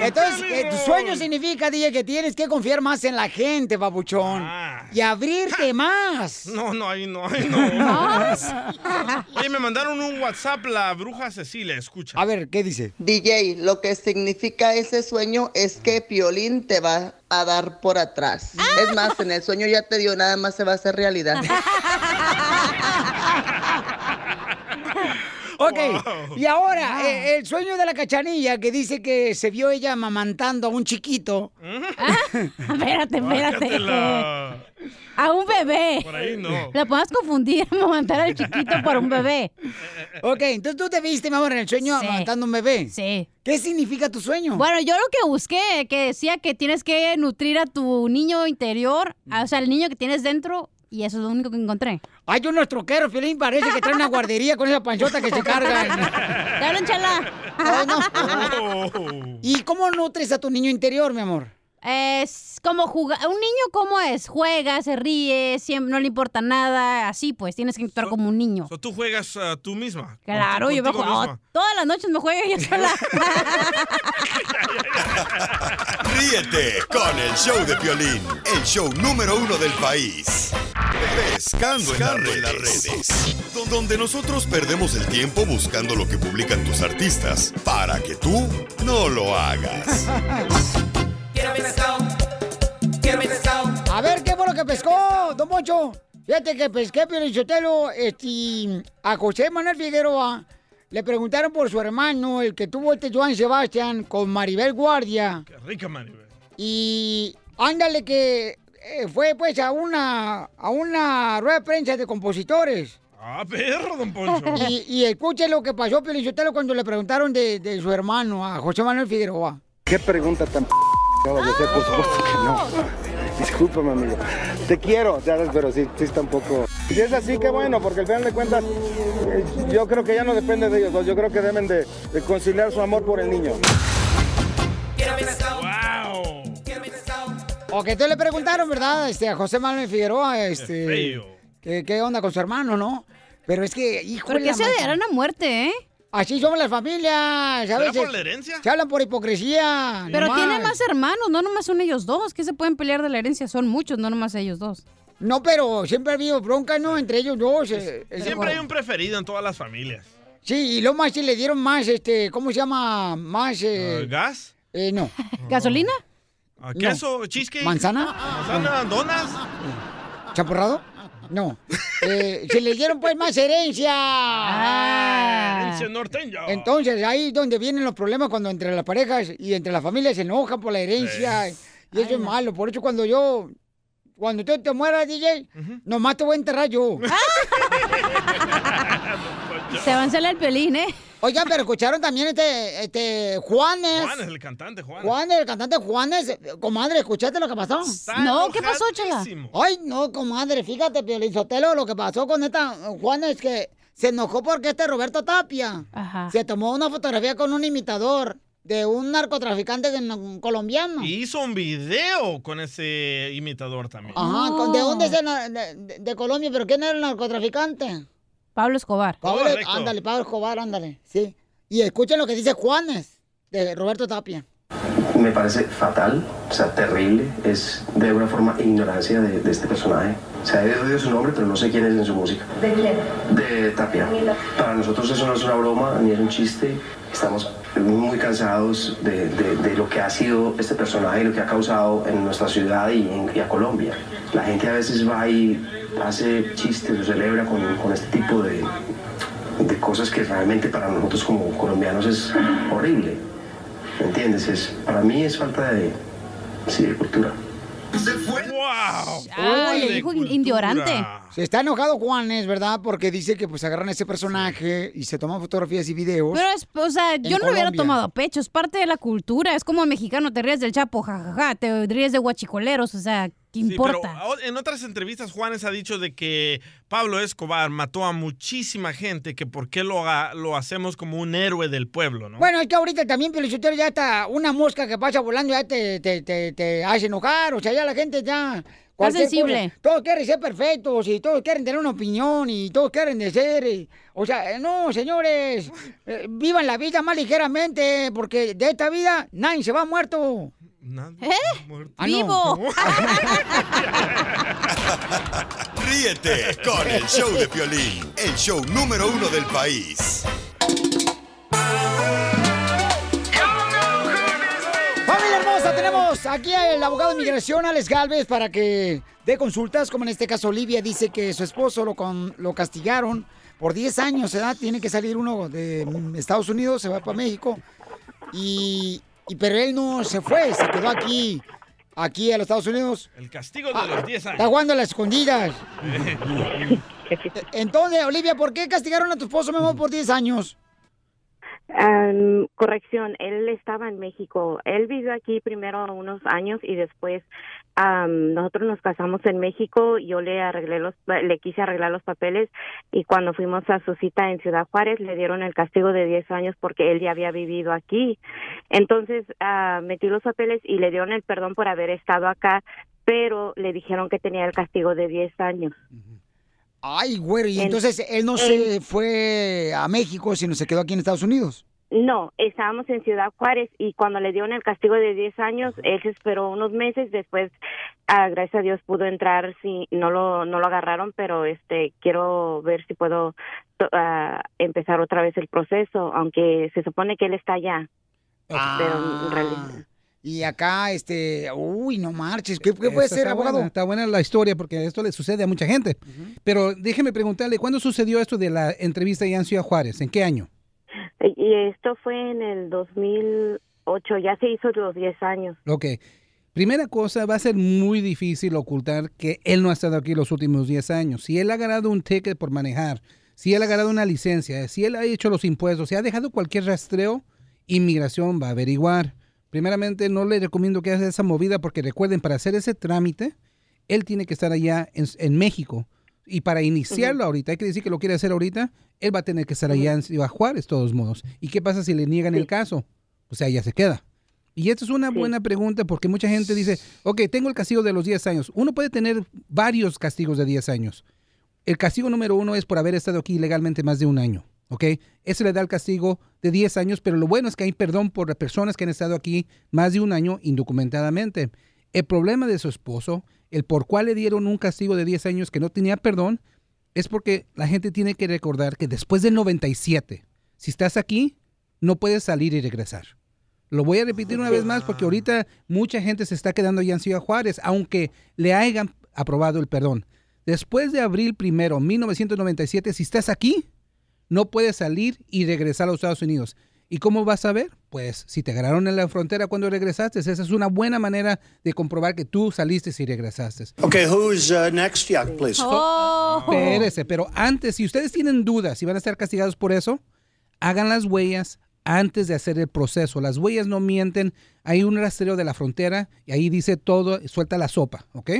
Speaker 2: Entonces, eh, tu sueño significa, DJ, que tienes que confiar más en la gente, babuchón. Y abrirte más.
Speaker 5: No, no, ahí no, ahí no. Oye, me mandaron un WhatsApp la bruja Cecilia, escucha.
Speaker 2: A ver, ¿qué dice?
Speaker 24: DJ, lo que significa ese sueño es que Piolín te va a dar por atrás. Es más, en el sueño ya te dio, nada más se va a hacer realidad.
Speaker 2: Ok, y ahora, eh, el sueño de la cachanilla que dice que se vio ella amamantando a un chiquito.
Speaker 6: Espérate, espérate.
Speaker 5: Bájatela.
Speaker 6: A un bebé.
Speaker 5: Por ahí no.
Speaker 6: La podemos confundir, amamantar al chiquito por un bebé.
Speaker 2: Ok, entonces tú te viste, mi amor, en el sueño
Speaker 6: Sí.
Speaker 2: amamantando un bebé.
Speaker 6: Sí.
Speaker 2: ¿Qué significa tu sueño?
Speaker 6: Bueno, yo lo que busqué, que decía que tienes que nutrir a tu niño interior, o sea, el niño que tienes dentro, y eso es lo único que encontré.
Speaker 2: Hay unos troqueros, Filín, parece que traen una guardería con esa panchota que se cargan.
Speaker 6: ¿Te hablan, chala?
Speaker 2: Ay, no. ¿Y cómo nutres a tu niño interior, mi amor?
Speaker 6: Es como jugar. Un niño, ¿cómo es? Juega, se ríe, siempre, no le importa nada. Así pues, tienes que actuar como un niño.
Speaker 5: O tú juegas ah, tú misma.
Speaker 6: Claro, yo me juego.
Speaker 5: misma.
Speaker 6: Todas las noches me juego yo sola.
Speaker 7: Ríete con el show de Piolín, el show número uno del país. Pescando, en las redes. Donde nosotros perdemos el tiempo buscando lo que publican tus artistas para que tú no lo hagas.
Speaker 2: A ver, ¿qué fue lo que pescó, don Poncho? Fíjate que pesqué, Piolichotelo, este, a José Manuel Figueroa. Le preguntaron por su hermano, el que tuvo este Joan Sebastián, con Maribel Guardia.
Speaker 5: Qué rica, Maribel.
Speaker 2: Y ándale que eh, fue pues a una, a una rueda de prensa de compositores.
Speaker 5: Ah, perro, don Poncho.
Speaker 2: Y, y escuche lo que pasó, Piolichotelo, cuando le preguntaron de, de su hermano, a José Manuel Figueroa.
Speaker 14: ¿Qué pregunta tan p acabas de hacer? Por supuesto que no. Discúlpame, amigo. Te quiero, ¿sabes? Pero sí, sí está un poco... Si es así, qué bueno, porque al final de cuentas, eh, yo creo que ya no depende de ellos dos. Yo creo que deben de, de conciliar su amor por el niño.
Speaker 2: O que tú le preguntaron, ¿verdad? Este, a José Manuel Figueroa, este... ¿qué, qué onda con su hermano, no? Pero es que, hijo
Speaker 6: ¿Por qué se darán
Speaker 2: a muerte, eh? Así somos las familias,
Speaker 5: ¿Será
Speaker 2: ¿sabes?
Speaker 5: por la herencia?
Speaker 2: Se hablan por hipocresía.
Speaker 6: Pero
Speaker 2: nomás.
Speaker 6: tienen más hermanos, no nomás son ellos dos. que se pueden pelear de la herencia? Son muchos, no nomás ellos dos.
Speaker 2: No, pero siempre ha habido bronca, ¿no? Entre ellos dos. eh, es-
Speaker 5: Siempre hay un preferido en todas las familias.
Speaker 2: Sí, y lo más sí le dieron más, este, ¿cómo se llama? Más, eh...
Speaker 5: Ah, ¿Gas?
Speaker 2: eh, no.
Speaker 6: ¿Gasolina?
Speaker 5: Ah, ¿Queso? ¿Cheesecake?
Speaker 2: ¿Manzana?
Speaker 5: ¿Manzana? ¿Donas?
Speaker 2: ¿Champurrado? No. Eh, se le dieron pues más herencia.
Speaker 5: Ah, herencia norteña.
Speaker 2: Entonces, ahí es donde vienen los problemas cuando entre las parejas y entre las familias se enojan por la herencia. Y eso es malo. Por eso cuando yo, cuando tú te mueras, DJ, nomás te voy a enterrar yo.
Speaker 6: Se va a hacer el piolín, ¿eh?
Speaker 2: Oigan, pero escucharon también este, este, Juanes.
Speaker 5: Juan es el cantante, Juan.
Speaker 2: Juanes, el cantante Juanes. Comadre, ¿escuchaste lo que pasó?
Speaker 6: No, ¿qué pasó, chala?
Speaker 2: Ay, no, comadre, fíjate, Piolizotelo, lo que pasó con esta eh, Juanes que se enojó porque este Roberto Tapia se tomó una fotografía con un imitador de un narcotraficante colombiano.
Speaker 5: Y hizo un video con ese imitador también.
Speaker 2: Ajá, ¿con- ¿de dónde es el de- de Colombia? ¿Pero quién era el narcotraficante?
Speaker 6: Pablo Escobar.
Speaker 2: Pablo, ándale, Pablo Escobar, ándale, sí. Y escuchen lo que dice Juanes de Roberto Tapia.
Speaker 25: Me parece fatal, o sea, terrible, es de alguna forma ignorancia de, de este personaje. O sea, he oído su nombre, pero no sé quién es en su música.
Speaker 26: ¿De quién?
Speaker 25: De Tapia. Para nosotros eso no es una broma ni es un chiste. Estamos muy cansados de, de- de lo que ha sido este personaje y lo que ha causado en nuestra ciudad y, en- y a Colombia. La gente a veces va y hace chistes o celebra con, con este tipo de, de cosas que realmente para nosotros como colombianos es horrible. ¿Me entiendes? Es, para mí es falta de, sí, de cultura.
Speaker 5: ¡Wow!
Speaker 6: Ah, le dijo indiorante.
Speaker 2: Se está enojado Juanes, ¿verdad? Porque dice que pues agarran a ese personaje y se toman fotografías y videos.
Speaker 6: Pero es, o sea, yo no lo hubiera
Speaker 2: Colombia.
Speaker 6: tomado a pecho, es parte de la cultura, es como mexicano, te ríes del chapo, jajaja, te ríes de guachicoleros, o sea, ¿qué
Speaker 5: Sí, pero
Speaker 6: importa?
Speaker 5: o- en otras entrevistas Juanes ha dicho de que Pablo Escobar mató a muchísima gente, que por qué lo, ha- lo hacemos como un héroe del pueblo, ¿no?
Speaker 2: Bueno, es que ahorita también, Pelichotero, ya está una mosca que pasa volando ya te, te, te, te hace enojar. O sea, ya la gente ya... cualquier
Speaker 6: sensible.
Speaker 2: cosa, todos quieren ser perfectos y todos quieren tener una opinión y todos quieren de ser... o sea, eh, no, señores, eh, vivan la vida más ligeramente porque de esta vida nadie se va muerto.
Speaker 6: ¿Eh?
Speaker 2: Ah, no.
Speaker 6: ¡Vivo!
Speaker 7: Ríete con el show de Piolín, el show número uno del país.
Speaker 2: Familia hermosa, tenemos aquí al abogado de inmigración, Alex Galvez, para que dé consultas, como en este caso Olivia dice que su esposo lo, con- lo castigaron por 10 años, ¿edad? Tiene que salir uno de Estados Unidos, se va para México, y, y- pero él no se fue, se quedó aquí, aquí a los Estados Unidos.
Speaker 5: El castigo de los 10
Speaker 2: Está
Speaker 5: años.
Speaker 2: jugando a las escondidas. Entonces, Olivia, ¿por qué castigaron a tu esposo, mi amor, por 10 años?
Speaker 19: Am, corrección, él estaba en México. Él vivió aquí primero unos años y después am, nosotros nos casamos en México. Yo le arreglé los, le quise arreglar los papeles y cuando fuimos a su cita en Ciudad Juárez le dieron el castigo de 10 años porque él ya había vivido aquí. Entonces ah, metí los papeles y le dieron el perdón por haber estado acá, pero le dijeron que tenía el castigo de 10 años.
Speaker 2: Ay, güey, y
Speaker 19: En-
Speaker 2: entonces él no se fue a México, sino se quedó aquí en Estados Unidos.
Speaker 19: No, estábamos en Ciudad Juárez y cuando le dieron el castigo de 10 años, él se esperó unos meses, después, ah, gracias a Dios, pudo entrar, sí, no lo, no lo agarraron, pero este, quiero ver si puedo to- ah, empezar otra vez el proceso, aunque se supone que él está allá. Pero en realidad...
Speaker 2: Y acá, este, uy, no marches, ¿qué, qué
Speaker 27: Esta
Speaker 2: puede ser, abogado?
Speaker 27: buena, está buena la historia porque esto le sucede a mucha gente. Pero déjeme preguntarle, ¿cuándo sucedió esto de la entrevista allá en Ciudad Juárez? ¿En qué año?
Speaker 19: Y esto fue en el 2008, ya se hizo los 10 años.
Speaker 27: Ok. Primera cosa, va a ser muy difícil ocultar que él no ha estado aquí los últimos 10 años. Si él ha ganado un ticket por manejar, si él ha ganado una licencia, si él ha hecho los impuestos, si ha dejado cualquier rastreo, inmigración va a averiguar. Primeramente, no le recomiendo que haga esa movida porque recuerden, para hacer ese trámite, él tiene que estar allá en, en México. Y para iniciarlo ahorita, hay que decir que lo quiere hacer ahorita, él va a tener que estar allá en Ciudad Juárez, de todos modos. ¿Y qué pasa si le niegan el caso? O sea, ya se queda. Y esta es una buena pregunta porque mucha gente dice, ok, tengo el castigo de los 10 años. Uno puede tener varios castigos de 10 años. El castigo número uno es por haber estado aquí ilegalmente más de un año, ¿ok? Ese le da el castigo de 10 años, pero lo bueno es que hay perdón por las personas que han estado aquí más de un año indocumentadamente. El problema de su esposo, el por cuál le dieron un castigo de 10 años que no tenía perdón, es porque la gente tiene que recordar que después del 97, si estás aquí, no puedes salir y regresar. Lo voy a repetir una vez más porque ahorita mucha gente se está quedando allá en Ciudad Juárez, aunque le hayan aprobado el perdón. Después de abril primero, 1997, si estás aquí, no puedes salir y regresar a los Estados Unidos. ¿Y cómo vas a ver? Pues si te agarraron en la frontera cuando regresaste, esa es una buena manera de comprobar que tú saliste y regresaste.
Speaker 28: Okay, who's uh, next? Yeah, please.
Speaker 27: Espérese, pero antes, si ustedes tienen dudas si van a estar castigados por eso, hagan las huellas antes de hacer el proceso. Las huellas no mienten. Hay un rastreo de la frontera y ahí dice todo, suelta la sopa, ¿ok?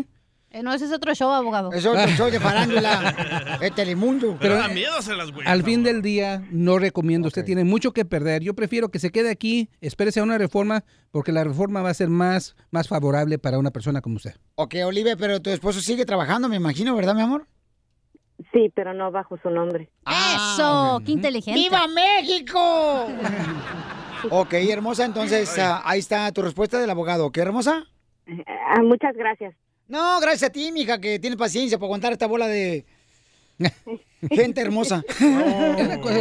Speaker 6: Eh, no, ese es otro show, abogado.
Speaker 2: Es otro show de farándula, es Telemundo.
Speaker 5: Pero da miedo hacer las huellas.
Speaker 27: Al fin del día, no recomiendo. Usted tiene mucho que perder. Yo prefiero que se quede aquí, espérese a una reforma, porque la reforma va a ser más, más favorable para una persona como usted.
Speaker 2: Ok, Olivia, pero tu esposo sigue trabajando, me imagino, ¿verdad, mi amor?
Speaker 19: Sí, pero no bajo su nombre.
Speaker 6: Eso, qué inteligente.
Speaker 2: ¡Viva México! Ok, hermosa, entonces ah, ahí está tu respuesta del abogado. ¿Qué, hermosa?
Speaker 19: Ah, muchas gracias.
Speaker 2: No, gracias a ti, mija, que tienes paciencia para aguantar esta bola de gente hermosa.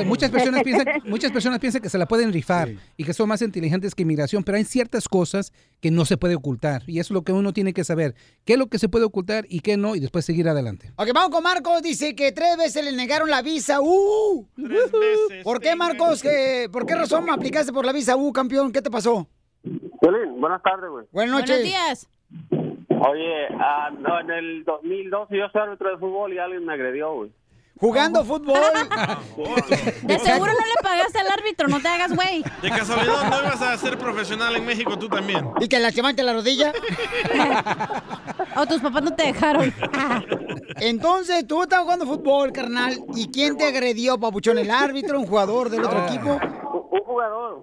Speaker 27: Muchas personas piensan, muchas personas piensan que se la pueden rifar y que son más inteligentes que inmigración, pero hay ciertas cosas que no se puede ocultar y eso es lo que uno tiene que saber, qué es lo que se puede ocultar y qué no y después seguir adelante.
Speaker 2: Ok, vamos con Marcos. Dice que tres veces le negaron la visa U. Tres veces. ¿Por qué, Marcos? ¿Qué- ¿Por qué razón aplicaste por la visa U, campeón? ¿Qué te pasó?
Speaker 26: Violín, buenas tardes, güey.
Speaker 2: Buenas noches.
Speaker 6: días.
Speaker 26: Oye, ah, no, en el 2012 yo soy árbitro de fútbol y alguien me agredió, güey.
Speaker 2: Jugando fútbol.
Speaker 6: De seguro no le pagaste al árbitro, no te hagas güey.
Speaker 5: De casualidad no ibas a ser profesional en México tú también.
Speaker 2: ¿Y que la levante la rodilla?
Speaker 6: O tus papás no te dejaron.
Speaker 2: Entonces, tú estabas jugando fútbol, carnal. ¿Y quién te agredió, papuchón? ¿El árbitro, un jugador del otro equipo?
Speaker 26: Un jugador.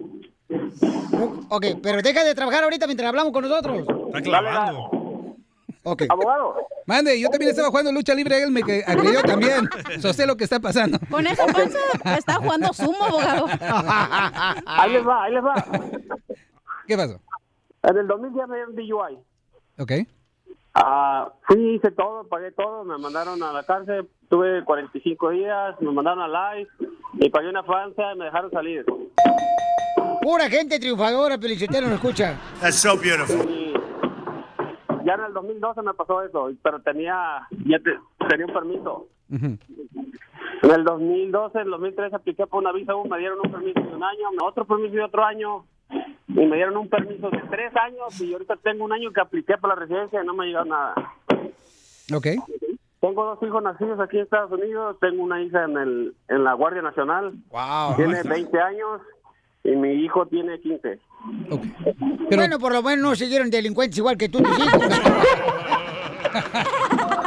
Speaker 2: Ok, pero deja de trabajar ahorita mientras hablamos con nosotros.
Speaker 5: Está clavando.
Speaker 2: Ok.
Speaker 26: Abogado.
Speaker 27: Mande, yo también estaba jugando lucha libre, él me agredió también. So, sé lo que está pasando.
Speaker 6: Con esa panza está jugando sumo, abogado.
Speaker 26: Ahí les va, ahí les va.
Speaker 27: ¿Qué pasó?
Speaker 26: En el 2010 me dieron DUI.
Speaker 27: Ok.
Speaker 26: Ah, fui, hice todo, pagué todo, me mandaron a la cárcel, tuve 45 días, me mandaron a live y pagué una fianza y me dejaron salir.
Speaker 2: Pura gente triunfadora, Pelicetero, no escucha.
Speaker 26: That's so beautiful. Ya en el 2012 me pasó eso, pero tenía, ya te- tenía un permiso. En el 2012, en el 2013 apliqué por una visa U, me dieron un permiso de un año, otro permiso de otro año, y me dieron un permiso de tres años, y ahorita tengo un año que apliqué por la residencia y no me ha llegado nada.
Speaker 27: Ok.
Speaker 26: Tengo dos hijos nacidos aquí en Estados Unidos, tengo una hija en, el, en la Guardia Nacional,
Speaker 2: Wow.
Speaker 26: tiene 20 años, y mi hijo tiene 15.
Speaker 2: Bueno, por lo menos no siguieron delincuentes igual que tú, tus hijos.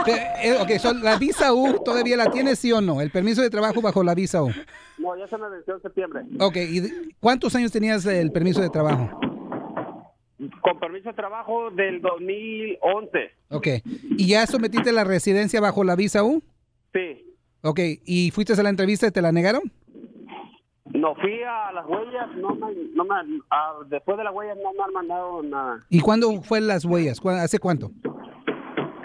Speaker 27: Eh, ok, so, la visa U todavía la tienes, sí o no? El permiso de trabajo bajo la visa U.
Speaker 26: No, ya se me venció en septiembre.
Speaker 27: Ok, ¿y cuántos años tenías el permiso de trabajo?
Speaker 26: Con permiso de trabajo del 2011.
Speaker 27: Ok, ¿y ya sometiste la residencia bajo la visa U?
Speaker 26: Sí.
Speaker 27: Ok, ¿y fuiste a la entrevista y te la negaron?
Speaker 26: No fui a las huellas, no me, no me, ah, después de las huellas no me han mandado nada.
Speaker 27: ¿Y cuándo fue las huellas? ¿Cuá- ¿Hace cuánto?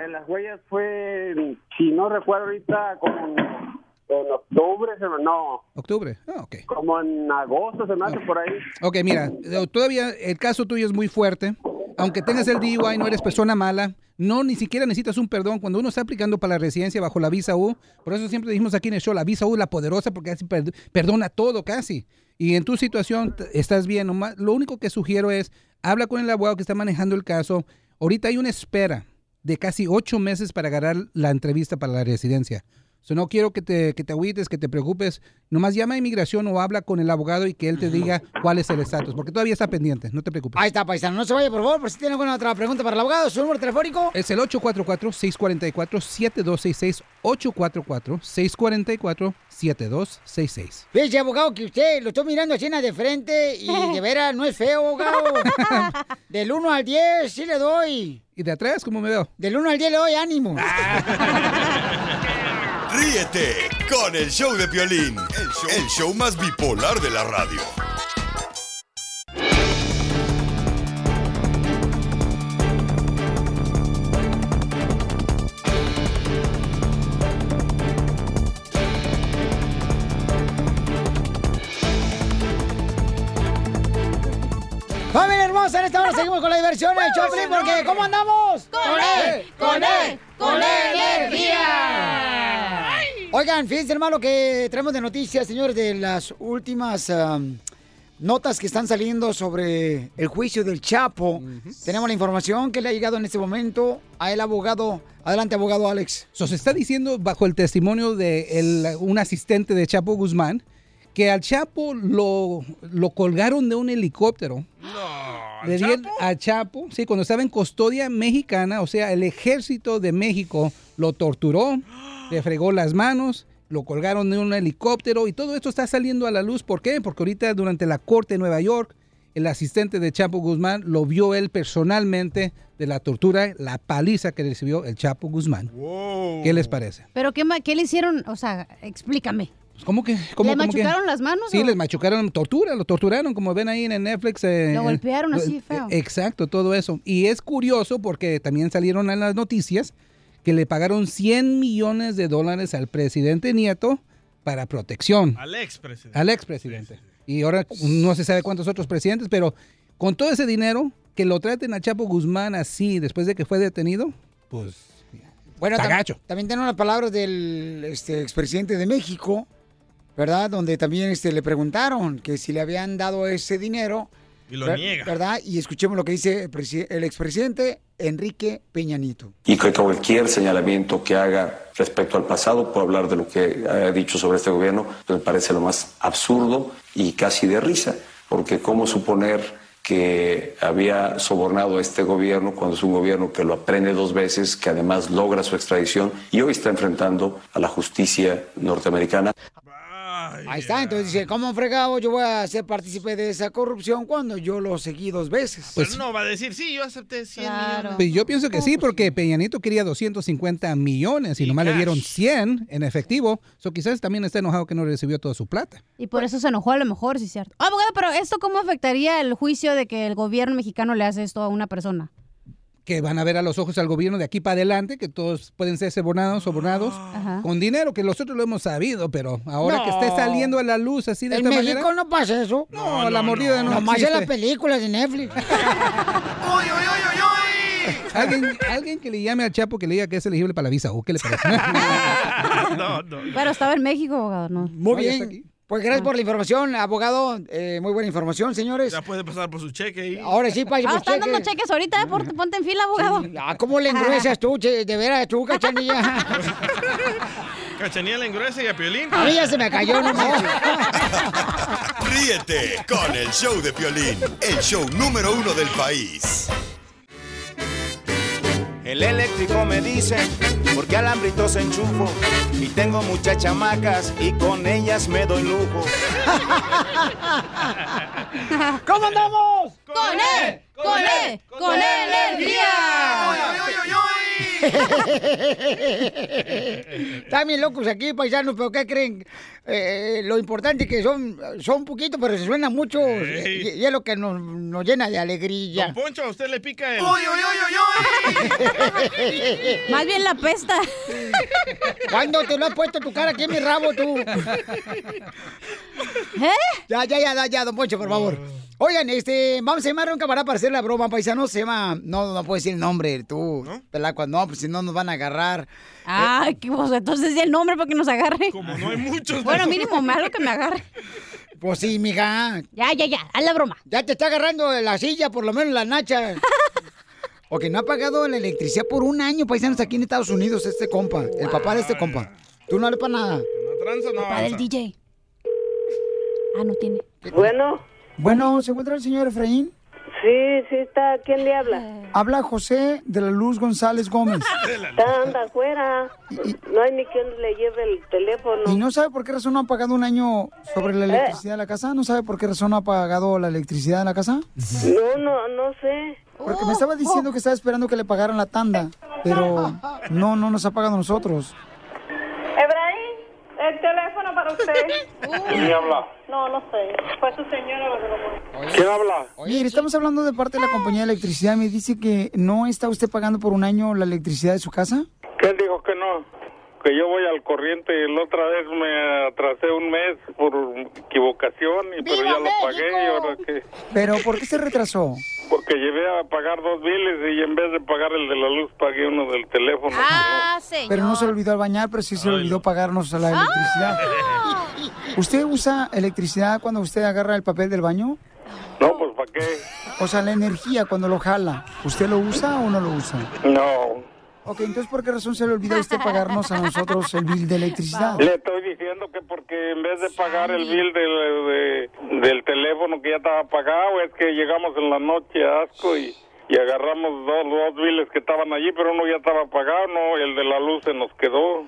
Speaker 26: En las huellas fue, si no recuerdo ahorita, como en, en octubre, no,
Speaker 27: ¿Octubre? Ah, ok.
Speaker 26: como en agosto se me hace por ahí.
Speaker 27: Ok, mira, eh, todavía el caso tuyo es muy fuerte. Aunque tengas el DUI, no eres persona mala. No, ni siquiera necesitas un perdón. Cuando uno está aplicando para la residencia bajo la visa U, por eso siempre dijimos aquí en el show, la visa U la poderosa porque así per- perdona todo casi. Y en tu situación estás bien. Lo único que sugiero es, habla con el abogado que está manejando el caso. Ahorita hay una espera de casi ocho meses para agarrar la entrevista para la residencia. So, no quiero que te, que te agüites, que te preocupes. Nomás llama a inmigración o habla con el abogado y que él te diga cuál es el estatus, porque todavía está pendiente, no te preocupes.
Speaker 2: Ahí está, paisano. No se vaya, por favor, por si tiene alguna otra pregunta para el abogado. ¿Su número telefónico?
Speaker 27: Es el 844-644-7266. 844-644-7266.
Speaker 2: Fíjese, abogado, que usted lo estoy mirando así de frente y de veras no es feo, abogado. Del 1 al 10, sí le doy.
Speaker 27: ¿Y de atrás cómo me veo?
Speaker 2: Del 1 al 10 le doy ánimo.
Speaker 7: Ríete con el show de Piolín, el show, el show más bipolar de la radio.
Speaker 2: Familia hermosa, en esta hora seguimos con la diversión del Choplin porque ¿cómo andamos?
Speaker 29: ¡Con él! ¡Con él! ¡Con
Speaker 2: energía! Oigan, fíjense hermano que traemos de noticias, señores, de las últimas am, notas que están saliendo sobre el juicio del Chapo. Tenemos la información que le ha llegado en este momento a el abogado. Adelante, abogado Alex.
Speaker 27: So, se está diciendo bajo el testimonio de el- un asistente de Chapo Guzmán que al Chapo lo, lo colgaron de un helicóptero. Le dieron a Chapo, sí, cuando estaba en custodia mexicana, o sea, el ejército de México lo torturó, le fregó las manos, lo colgaron de un helicóptero y todo esto está saliendo a la luz. ¿Por qué? Porque ahorita durante la corte de Nueva York, el asistente de Chapo Guzmán lo vio él personalmente de la tortura, la paliza que recibió el Chapo Guzmán. ¿Qué les parece?
Speaker 6: ¿Pero qué, qué le hicieron? O sea, explícame.
Speaker 27: ¿Cómo que? Cómo,
Speaker 6: ¿Le
Speaker 27: cómo que?
Speaker 6: machucaron las manos?
Speaker 27: Sí,
Speaker 6: o?
Speaker 27: les machucaron, tortura, lo torturaron, como ven ahí en Netflix. eh,
Speaker 6: Lo
Speaker 27: eh,
Speaker 6: golpearon así,
Speaker 27: eh,
Speaker 6: feo.
Speaker 27: Exacto, todo eso. Y es curioso porque también salieron en las noticias que le pagaron 100 millones de dólares al presidente Nieto para protección.
Speaker 5: Al expresidente.
Speaker 27: Al expresidente. Y ahora no se sabe cuántos otros presidentes, pero con todo ese dinero, que lo traten a Chapo Guzmán así después de que fue detenido, pues
Speaker 2: Bueno, tam-
Speaker 27: gacho.
Speaker 2: también tenemos las palabras del este, expresidente de México, ¿verdad? Donde también este, le preguntaron que si le habían dado ese dinero.
Speaker 5: Y lo
Speaker 2: ver-
Speaker 5: niega.
Speaker 2: ¿Verdad? Y escuchemos lo que dice el, el expresidente Enrique Peña Nieto.
Speaker 4: y que cualquier señalamiento que haga respecto al pasado por hablar de lo que ha dicho sobre este gobierno pues me parece lo más absurdo y casi de risa, porque cómo suponer que había sobornado a este gobierno cuando es un gobierno que lo aprende dos veces, que además logra su extradición y hoy está enfrentando a la justicia norteamericana.
Speaker 2: Ahí está, entonces dice, ¿cómo fregado yo voy a ser partícipe de esa corrupción cuando yo lo seguí dos veces?
Speaker 5: Pero no va a decir, sí, yo acepté 100 millones.
Speaker 27: Pues yo pienso que sí, porque Peña Nieto quería 250 millones y, nomás le dieron 100 en efectivo. So quizás también está enojado que no recibió toda su plata.
Speaker 6: Y por eso se enojó a lo mejor, sí es cierto. Abogado, pero ¿esto cómo afectaría el juicio de que el gobierno mexicano le hace esto a una persona?
Speaker 27: Que van a ver a los ojos al gobierno de aquí para adelante, que todos pueden ser sobornados, sobornados
Speaker 6: Ajá.
Speaker 27: con dinero, que nosotros lo hemos sabido, pero ahora que
Speaker 2: No.
Speaker 27: esté saliendo a la luz así de
Speaker 2: En
Speaker 27: esta
Speaker 2: México
Speaker 27: manera.
Speaker 2: no pasa eso.
Speaker 27: No, la mordida no,
Speaker 2: Nomás en las películas de Netflix.
Speaker 27: ¿Alguien, alguien que le llame al Chapo que le diga que es elegible para la visa, ¿o qué le parece?
Speaker 5: no, no.
Speaker 6: Pero estaba en México, abogado, ¿no?
Speaker 2: Muy bien. Pues gracias por la información, abogado. Eh, muy buena información, señores.
Speaker 5: Ya puede pasar por su cheque ahí.
Speaker 2: Ahora sí, pase
Speaker 6: Ah,
Speaker 2: por
Speaker 6: están dando
Speaker 2: cheque.
Speaker 6: cheques ahorita, ¿eh? Por- ponte en fila, abogado.
Speaker 2: Ah, ¿cómo le engruesas tú, che? De veras, tú, cachanilla.
Speaker 5: Cachanilla la engruesa y a Piolín.
Speaker 2: A mí ya se me cayó, no.
Speaker 7: Ríete con el show de Piolín, el show número uno del país.
Speaker 30: El eléctrico me dice, porque alambritos enchufo y tengo muchas chamacas y con ellas me doy lujo.
Speaker 2: ¿Cómo andamos?
Speaker 6: ¡Con él! ¡Con él! ¡Con
Speaker 2: Están bien locos aquí, paisanos, pero ¿qué creen? Eh, lo importante es que son, son poquitos, pero se suenan muchos.
Speaker 5: Ey.
Speaker 2: Y, y es lo que nos, nos llena de alegría.
Speaker 5: Don Poncho, a usted le pica el...
Speaker 6: Más bien la pesta.
Speaker 2: ¿Cuándo te lo has puesto tu cara aquí en mi rabo, tú?
Speaker 6: ¿Eh?
Speaker 2: Ya, ya, ya, ya, ya, don Poncho, por favor. Oigan, este, vamos a llamar a un camarada para hacer la broma, paisano. Se llama. No, no puedo decir el nombre, tú. Pelacuas, no, pues si no nos van a agarrar.
Speaker 6: Ay, qué pues, entonces di el nombre para que nos agarre.
Speaker 5: Como no hay muchos.
Speaker 6: Bueno, mínimo malo que me agarre.
Speaker 2: Pues sí, mija.
Speaker 6: Ya, ya, ya, haz la broma.
Speaker 2: Ya te está agarrando la silla, por lo menos la nacha. O que no ha pagado la electricidad por un año, paisanos, aquí en Estados Unidos, este compa. El papá de este compa. Tú no le para nada.
Speaker 5: No tranza, no
Speaker 6: Para el
Speaker 5: avanza.
Speaker 6: DJ. Ah, no tiene.
Speaker 31: Bueno,
Speaker 2: Bueno, ¿se encuentra el señor Efraín?
Speaker 31: Sí, sí está. ¿Quién le habla?
Speaker 2: Habla José de la Luz González Gómez.
Speaker 31: Está anda afuera. No hay ni quien le lleve el teléfono.
Speaker 2: ¿Y no sabe por qué razón no ha pagado un año sobre la electricidad de la casa? ¿No sabe por qué razón no ha pagado la electricidad de la casa?
Speaker 31: No, no, no sé.
Speaker 2: Porque me estaba diciendo que estaba esperando que le pagaran la tanda, pero no, no nos ha pagado a nosotros.
Speaker 16: El teléfono para usted.
Speaker 22: ¿Quién habla?
Speaker 16: No, no sé. Fue su señora la que lo puso.
Speaker 22: ¿Quién habla?
Speaker 2: Mire, estamos hablando de parte de la compañía de electricidad. Me dice que no está usted pagando por un año la electricidad de su casa.
Speaker 22: ¿Quién dijo que no? Que yo voy al corriente y la otra vez me atrasé un mes por equivocación, y, pero ya lo pagué y ahora que...
Speaker 2: Pero, ¿por qué se retrasó?
Speaker 22: Porque llevé a pagar dos biles y en vez de pagar el de la luz pagué uno del teléfono.
Speaker 6: Ah, señor.
Speaker 2: Pero no se le olvidó al bañar, pero sí se le olvidó pagarnos la electricidad. ¿Usted usa electricidad cuando usted agarra el papel del baño?
Speaker 22: No, pues ¿para qué?
Speaker 2: O sea, la energía cuando lo jala. ¿Usted lo usa o no lo usa?
Speaker 22: No.
Speaker 2: Ok, entonces ¿por qué razón se le olvidó a usted pagarnos a nosotros el bill de electricidad?
Speaker 22: Le estoy diciendo que porque en vez de pagar el bill del, de- del teléfono que ya estaba pagado, es que llegamos en la noche a Asco y, y agarramos dos, dos biles que estaban allí, pero uno ya estaba pagado, no, el de la luz se nos quedó.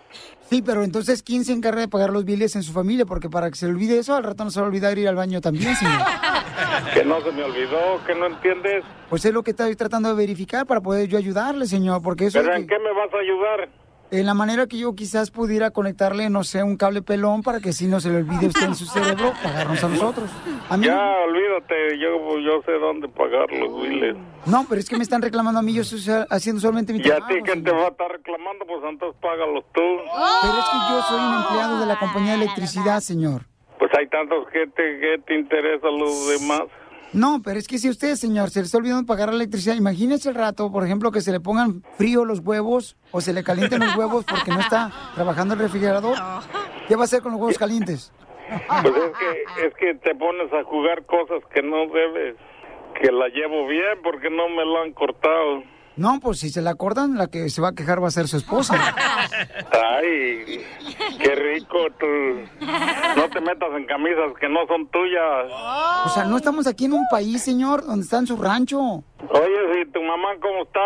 Speaker 2: Sí, pero entonces ¿quién se encarga de pagar los biles en su familia? Porque para que se le olvide eso, al rato no se va a olvidar ir al baño también, señor.
Speaker 22: Que no se me olvidó, que no entiendes.
Speaker 2: Pues es lo que estoy tratando de verificar para poder yo ayudarle, señor, porque eso...
Speaker 22: ¿Pero en
Speaker 2: que-
Speaker 22: qué me vas a ayudar?
Speaker 2: En la manera que yo quizás pudiera conectarle, no sé, un cable pelón para que si no se le olvide usted en su cerebro pagarnos a nosotros. A mí
Speaker 32: Ya, olvídate, yo, yo sé dónde pagar los biles.
Speaker 2: No, pero es que me están reclamando a mí, yo estoy haciendo solamente mi
Speaker 32: Y a
Speaker 2: trabajo.
Speaker 32: ti, ¿quién te va a estar reclamando? Pues entonces págalos tú.
Speaker 2: Pero es que yo soy un empleado de la compañía de electricidad, señor.
Speaker 32: Pues hay tantos que te, que te interesa los demás.
Speaker 2: No, pero es que si usted, señor, se le está olvidando pagar la electricidad, imagínese el rato, por ejemplo, que se le pongan frío los huevos o se le calienten los huevos porque no está trabajando el refrigerador. ¿Qué va a hacer con los huevos calientes?
Speaker 32: Pues es que, es que te pones a jugar cosas que no debes. Que la llevo bien porque no me lo han cortado.
Speaker 2: No, pues si se la cortan, la que se va a quejar va a ser su esposa.
Speaker 32: Ay, qué rico tú. No te metas en camisas que no son tuyas.
Speaker 2: O sea, no estamos aquí en un país, señor, donde está en su rancho.
Speaker 32: Oye, si tu mamá cómo está?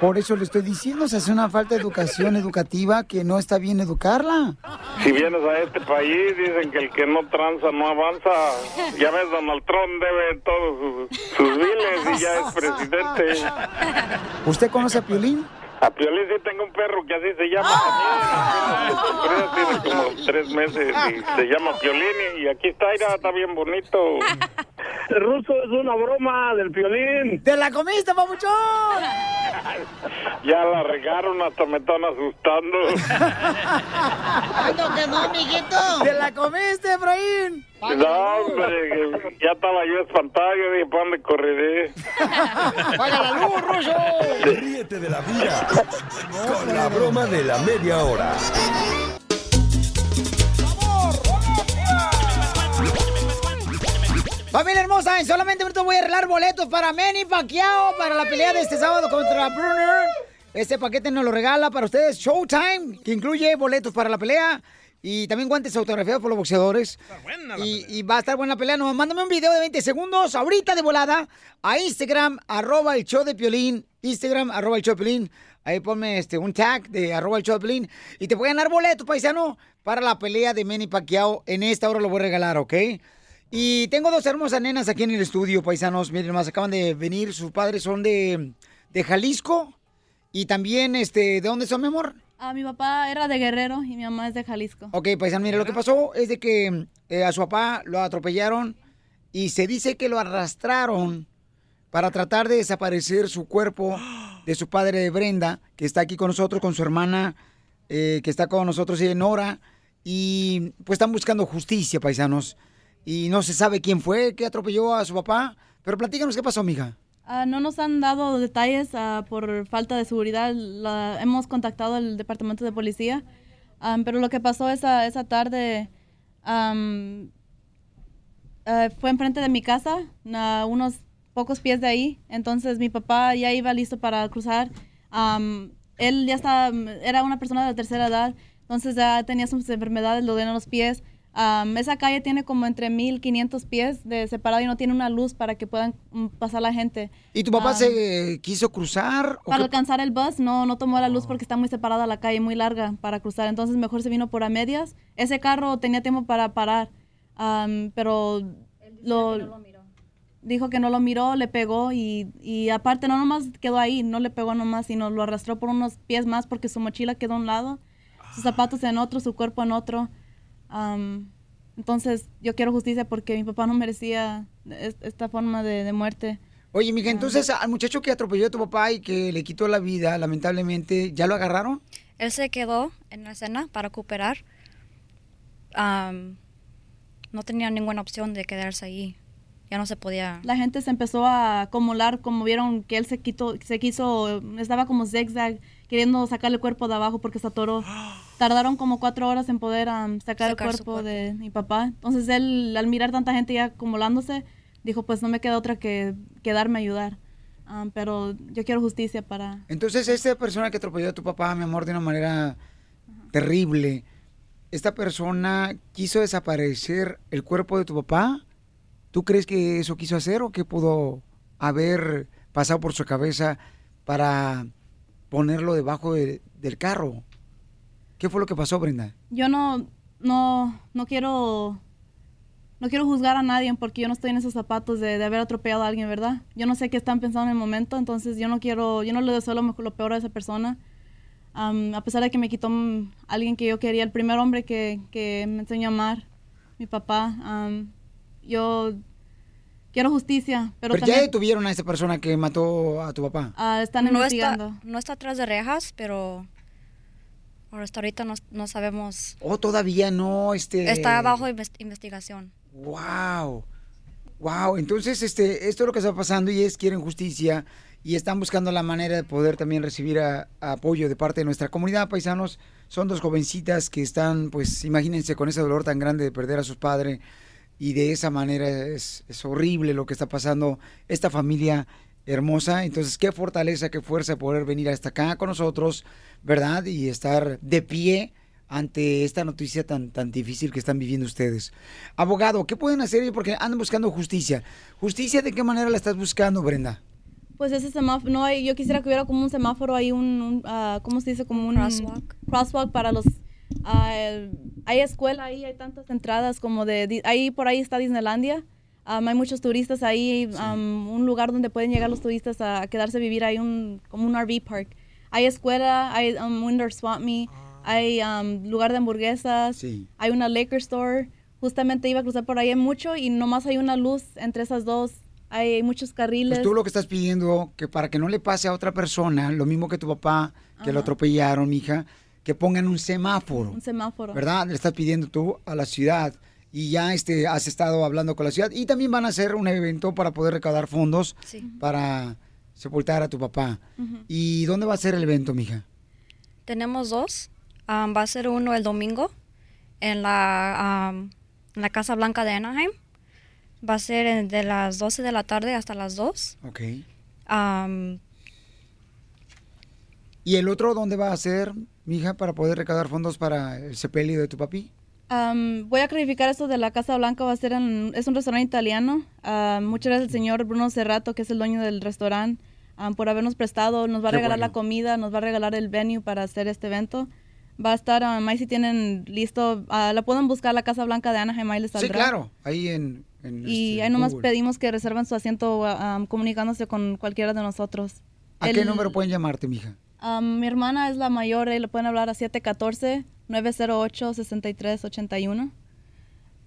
Speaker 2: Por eso le estoy diciendo, se hace una falta de educación educativa que no está bien educarla.
Speaker 32: Si vienes a este país, dicen que el que no tranza no avanza. Ya ves, Donald Trump debe todos sus, sus biles y ya es presidente.
Speaker 2: ¿Usted conoce a Piolín?
Speaker 32: A Piolín sí tengo un perro que así se llama también. Tiene como tres meses y se llama Piolín y aquí está, mira, está bien bonito. El ruso es una broma del Piolín.
Speaker 2: ¡Te la comiste, papuchón!
Speaker 32: Ya la regaron, hasta me están asustando.
Speaker 2: ¿Cuánto quedó, mijito? ¡Te la comiste, Efraín!
Speaker 32: No, hombre, ya estaba yo espantado, yo dije, ¿para dónde correré?
Speaker 2: ¡Paga la luz, Ruso!
Speaker 7: Ríete de la vida con la broma de la media hora.
Speaker 2: Familia hermosa, en solamente un minuto voy a arreglar boletos para Manny Pacquiao para la pelea de este sábado contra Brunner. Este paquete nos lo regala para ustedes Showtime, que incluye boletos para la pelea y también guantes autografiados por los boxeadores. Y, y va a estar buena la pelea. Nomás mándame un video de 20 segundos ahorita de volada a Instagram, arroba el show de Piolín. Instagram, arroba el show de Piolín. Ahí ponme este, un tag de arroba el show de Piolín. Y te pueden dar boletos, paisano, para la pelea de Manny Pacquiao. En esta hora lo voy a regalar, ¿ok? Y tengo dos hermosas nenas aquí en el estudio, paisanos. Miren, más acaban de venir. Sus padres son de, de Jalisco. Y también, este, ¿de dónde son, mi amor?
Speaker 33: Ah, mi papá era de Guerrero y mi mamá es de Jalisco.
Speaker 2: Ok, paisano, mire, lo que pasó es de que eh, a su papá lo atropellaron y se dice que lo arrastraron para tratar de desaparecer su cuerpo de su padre Brenda, que está aquí con nosotros, con su hermana, eh, que está con nosotros, y Nora. Y pues están buscando justicia, paisanos. Y no se sabe quién fue que atropelló a su papá. Pero platícanos qué pasó, mija.
Speaker 33: Ah, no nos han dado detalles ah, por falta de seguridad. Hemos contactado al departamento de policía, Ah, pero lo que pasó esa, esa tarde am, ah, fue enfrente de mi casa, unos pocos pies de ahí. Entonces mi papá ya iba listo para cruzar. Él ya estaba, era una persona de la tercera edad, entonces ya tenía sus enfermedades, lo dolían los pies. Esa calle tiene como entre 1500 pies de separado y no tiene una luz para que puedan mm, pasar la gente.
Speaker 2: ¿Y tu papá se quiso cruzar? o
Speaker 33: para
Speaker 2: qué?
Speaker 33: alcanzar el bus no, no tomó la luz porque está muy separada la calle, muy larga para cruzar. Entonces mejor se vino por a medias. Ese carro tenía tiempo para parar, pero lo, dijo que no lo miró, le pegó y, y aparte no nomás quedó ahí, no le pegó nomás, sino lo arrastró por unos pies más porque su mochila quedó a un lado, sus zapatos en otro, su cuerpo en otro. Am, entonces yo quiero justicia porque mi papá no merecía es- esta forma de, de muerte.
Speaker 2: Oye, mija, entonces al muchacho que atropelló a tu papá y que le quitó la vida, lamentablemente, ¿ya lo agarraron?
Speaker 34: Él se quedó en la escena para cooperar. Am, no tenía ninguna opción de quedarse ahí. Ya no se podía.
Speaker 33: La gente se empezó a acumular, como vieron que él se quitó, se quiso, estaba como zigzag, queriendo sacar el cuerpo de abajo porque se atoró. Tardaron como cuatro horas en poder sacar,
Speaker 34: Sacar
Speaker 33: el cuerpo, de mi papá. Entonces él, al mirar tanta gente ya acumulándose, dijo, pues no me queda otra que quedarme a ayudar. Pero yo quiero justicia para...
Speaker 2: Entonces, esta persona que atropelló a tu papá, mi amor, de una manera terrible, ¿esta persona quiso desaparecer el cuerpo de tu papá? ¿Tú crees que eso quiso hacer o que pudo haber pasado por su cabeza para ponerlo debajo de- del carro? ¿Qué fue lo que pasó, Brenda?
Speaker 33: Yo no, no, no quiero, no quiero juzgar a nadie porque yo no estoy en esos zapatos de, de haber atropellado a alguien, ¿verdad? Yo no sé qué están pensando en el momento, entonces yo no quiero, yo no le deseo lo, mejor- lo peor a esa persona. Am, a pesar de que me quitó alguien que yo quería, el primer hombre que, que me enseñó a amar, mi papá, am, yo quiero justicia, pero,
Speaker 2: Pero, ya
Speaker 33: también
Speaker 2: detuvieron a esa persona que mató a tu papá.
Speaker 33: ah, están
Speaker 34: no
Speaker 33: investigando.
Speaker 34: está, no está atrás de rejas, pero por hasta ahorita no, no sabemos.
Speaker 2: Oh, todavía no, este...
Speaker 34: Está bajo inves- investigación.
Speaker 2: Wow. Wow, entonces este, esto es lo que está pasando y es quieren justicia y están buscando la manera de poder también recibir a- apoyo de parte de nuestra comunidad, paisanos. Son dos jovencitas que están, pues, imagínense con ese dolor tan grande de perder a sus padres y de esa manera es, es horrible lo que está pasando esta familia hermosa. Entonces, qué fortaleza, qué fuerza poder venir hasta acá con nosotros, ¿verdad? Y estar de pie ante esta noticia tan, tan difícil que están viviendo ustedes. Abogado, ¿qué pueden hacer? Porque andan buscando justicia. ¿Justicia de qué manera la estás buscando, Brenda?
Speaker 33: Pues ese semáforo, no hay, yo quisiera que hubiera como un semáforo ahí, un, un, ah, ¿cómo se dice? Como un
Speaker 34: Crosswalk.
Speaker 33: crosswalk para los, el- hay escuela ahí, hay tantas entradas como de, di- ahí por ahí está Disneylandia, Am, hay muchos turistas ahí, am, un lugar donde pueden llegar los turistas a, a quedarse a vivir, hay un, como un RV park. Hay escuela, hay um, Winter Swap Me, hay um, lugar de hamburguesas,
Speaker 2: Sí.
Speaker 33: hay una liquor store. Justamente iba a cruzar por ahí mucho y nomás hay una luz entre esas dos. Hay muchos carriles.
Speaker 2: Pues tú lo que estás pidiendo, que para que no le pase a otra persona, lo mismo que tu papá, que lo
Speaker 33: Ajá.
Speaker 2: atropellaron, mija, que pongan un semáforo.
Speaker 33: Un semáforo.
Speaker 2: ¿verdad? Le estás pidiendo tú a la ciudad y ya este has estado hablando con la ciudad y también van a hacer un evento para poder recaudar fondos
Speaker 34: Sí.
Speaker 2: para sepultar a tu papá. ¿Y dónde va a ser el evento, mija?
Speaker 34: Tenemos dos. Am, va a ser uno el domingo en la, en la Casa Blanca de Anaheim. Va a ser de las 12 de la tarde hasta las 2.
Speaker 2: Ok. ¿Y el otro dónde va a ser, mija, para poder recaudar fondos para el sepelio de tu papi?
Speaker 33: Am, voy a clarificar esto de la Casa Blanca, va a ser en, es un restaurante italiano. Am, muchas gracias al señor Bruno Cerrato, que es el dueño del restaurante, am, por habernos prestado, nos va a
Speaker 2: Qué
Speaker 33: regalar
Speaker 2: bueno.
Speaker 33: la comida, nos va a regalar el venue para hacer este evento. Va a estar, am, ahí si tienen listo, ah, la pueden buscar la Casa Blanca de Anaheim, ahí les
Speaker 2: Sí,
Speaker 33: saldrá.
Speaker 2: claro, ahí en... en
Speaker 33: Y
Speaker 2: este,
Speaker 33: ahí nomás
Speaker 2: Google.
Speaker 33: pedimos que reserven su asiento comunicándose con cualquiera de nosotros.
Speaker 2: ¿A qué
Speaker 33: El-
Speaker 2: número pueden llamarte, mija?
Speaker 33: Am, mi hermana es la mayor, eh, le pueden hablar a 714-908-6381.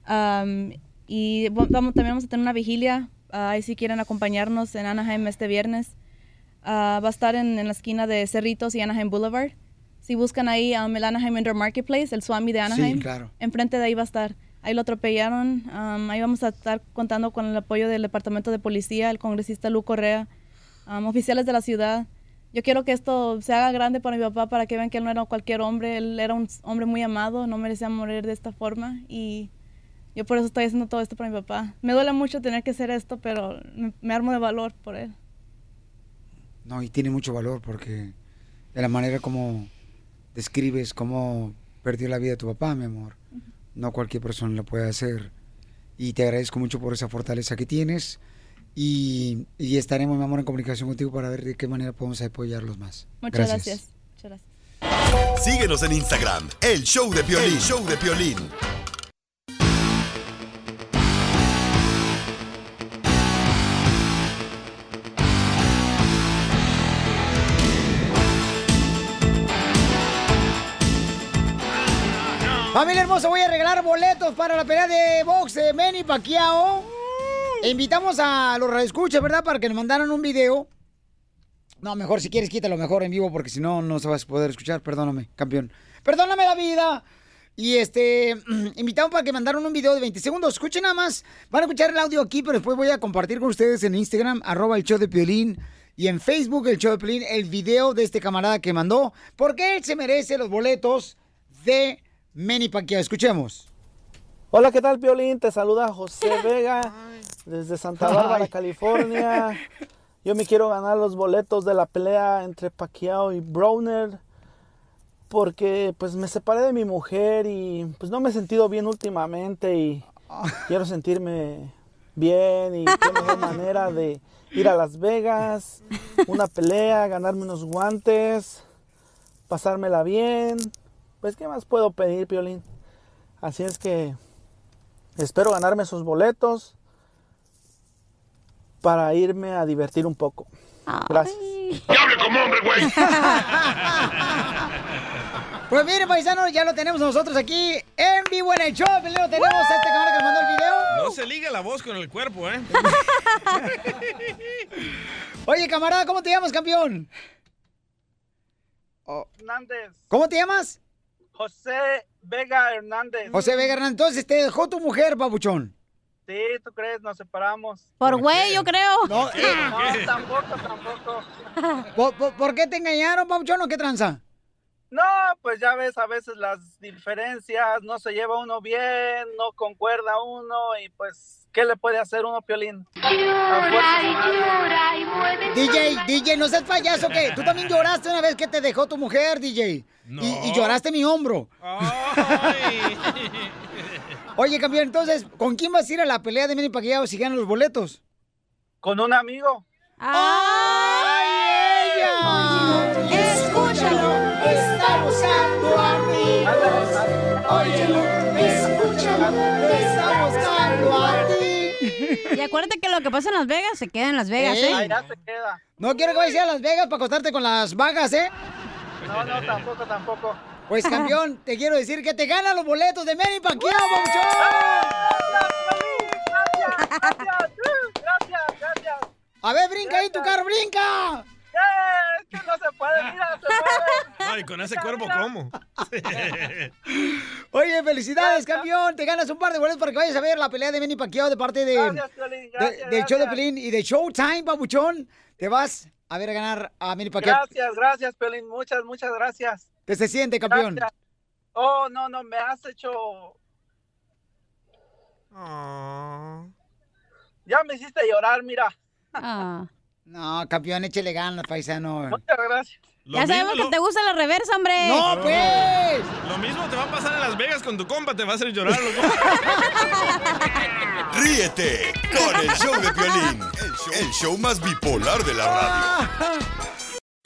Speaker 33: Am, y vamos, también vamos a tener una vigilia, ah, ahí si quieren acompañarnos en Anaheim este viernes. Ah, va a estar en, en la esquina de Cerritos y Anaheim Boulevard. Si buscan ahí um, el Anaheim Indoor Marketplace, el Swami de Anaheim,
Speaker 2: claro.
Speaker 33: enfrente de ahí va a estar. Ahí lo atropellaron. am, ahí vamos a estar contando con el apoyo del Departamento de Policía, el congresista Lu Correa, am, oficiales de la ciudad. Yo quiero que esto se haga grande para mi papá, para que vean que él no era cualquier hombre, él era un hombre muy amado, no merecía morir de esta forma y yo por eso estoy haciendo todo esto para mi papá. Me duele mucho tener que hacer esto, pero me, me armo de valor por él.
Speaker 2: No, y tiene mucho valor porque de la manera como describes cómo perdió la vida de tu papá, mi amor. No cualquier persona lo puede hacer. Y te agradezco mucho por esa fortaleza que tienes. Y, y estaremos, mi amor, en comunicación contigo para ver de qué manera podemos apoyarlos más.
Speaker 33: Muchas gracias. Muchas gracias.
Speaker 7: Síguenos en Instagram, el show de Piolín. El show de Piolín.
Speaker 2: Familia hermosa, voy a regalar boletos para la pelea de box de Manny Pacquiao. E invitamos a los radioescuchas, ¿verdad? Para que nos mandaran un video. No, mejor si quieres quítalo mejor en vivo porque si no, no se vas a poder escuchar. Perdóname, campeón. Perdóname la vida. Y este, invitamos para que mandaron un video de 20 segundos. Escuchen nada más. Van a escuchar el audio aquí, pero después voy a compartir con ustedes en Instagram, arroba el show de Piolín. Y en Facebook, el show de Piolín, el video de este camarada que mandó. Porque él se merece los boletos de Manny Pacquiao. Escuchemos.
Speaker 3: Hola, ¿qué tal, Piolín? Te saluda José Vega desde Santa Bárbara,
Speaker 2: Ay.
Speaker 3: California. Yo me quiero ganar los boletos de la pelea entre Pacquiao y Browner porque pues me separé de mi mujer y pues no me he sentido bien últimamente y quiero sentirme bien y qué mejor manera de ir a Las Vegas, una pelea, ganarme unos guantes, pasármela bien. Pues qué más puedo pedir, Piolín. Así es que espero ganarme esos boletos para irme a divertir un poco. Gracias.
Speaker 7: ¡Que hable como hombre, güey!
Speaker 2: Pues miren, paisanos, ya lo tenemos nosotros aquí en vivo en el show. Peleo, tenemos a este camarada que nos mandó el video.
Speaker 5: No se liga la voz con el cuerpo, ¿eh?
Speaker 2: Oye, camarada, ¿cómo te llamas, campeón?
Speaker 3: Hernández.
Speaker 2: ¿Cómo te llamas?
Speaker 3: José Vega Hernández.
Speaker 2: José Vega Hernández. Entonces, te dejó tu mujer, papuchón.
Speaker 3: Sí, ¿tú crees? Nos separamos.
Speaker 6: Por güey, yo creo.
Speaker 2: No, eh,
Speaker 3: No, tampoco, tampoco.
Speaker 2: ¿Por, por, por qué te engañaron, papuchón, o qué tranza?
Speaker 3: No, pues ya ves, a veces las diferencias, no se lleva uno bien, no concuerda uno y pues, ¿qué le puede hacer uno, Piolín? A fuerza se
Speaker 2: DJ, DJ, no seas payaso, que tú también lloraste una vez que te dejó tu mujer, DJ. Y, y lloraste mi hombro. Oye, campeón, entonces, ¿con quién vas a ir a la pelea de Manny Pacquiao si ganan los boletos?
Speaker 3: Con un amigo.
Speaker 2: ¡Ay, ella! Escúchalo, está buscando amigos. Óyelo, escúchalo, está buscando a ti.
Speaker 6: Y acuérdate que lo que pasa en Las Vegas se queda en Las Vegas. ¿eh?
Speaker 3: Allá se queda.
Speaker 2: No quiero que vayas a Las Vegas para acostarte con las vagas, ¿eh?
Speaker 3: No, no, tampoco, tampoco.
Speaker 2: Pues, campeón, te quiero decir que te ganan los boletos de Manny Pacquiao,
Speaker 3: Gracias, gracias.
Speaker 2: A ver, brinca ahí tu carro, brinca.
Speaker 3: ¡Eh! Que no se puede, mira, se puede.
Speaker 5: Ay, con ese cuerpo, ¿cómo?
Speaker 2: Oye, felicidades, campeón. Te ganas un par de boletos para que vayas a ver la pelea de Manny Pacquiao de parte de,
Speaker 3: Gracias, Piolín,
Speaker 2: de-
Speaker 3: gracias,
Speaker 2: del show de
Speaker 3: gracias.
Speaker 2: Pelín y de Showtime, papuchón. Te vas a ver a ganar a Manny Pacquiao.
Speaker 3: Gracias, gracias, Piolín. Muchas, muchas gracias.
Speaker 2: ¿Qué se siente, campeón?
Speaker 3: Gracias. Oh, no, no, me has hecho... Ya me hiciste llorar, mira.
Speaker 2: No, campeón, échele ganas, paisano.
Speaker 3: Muchas gracias.
Speaker 5: Lo
Speaker 6: Ya
Speaker 5: mismo-
Speaker 6: sabemos que
Speaker 5: lo-
Speaker 6: te gusta la reversa, hombre.
Speaker 2: ¡No, pues!
Speaker 5: Lo mismo te va a pasar en Las Vegas con tu compa, te va a hacer llorar, loco.
Speaker 7: Ríete con el show de Piolín, el show, el show más bipolar de la radio.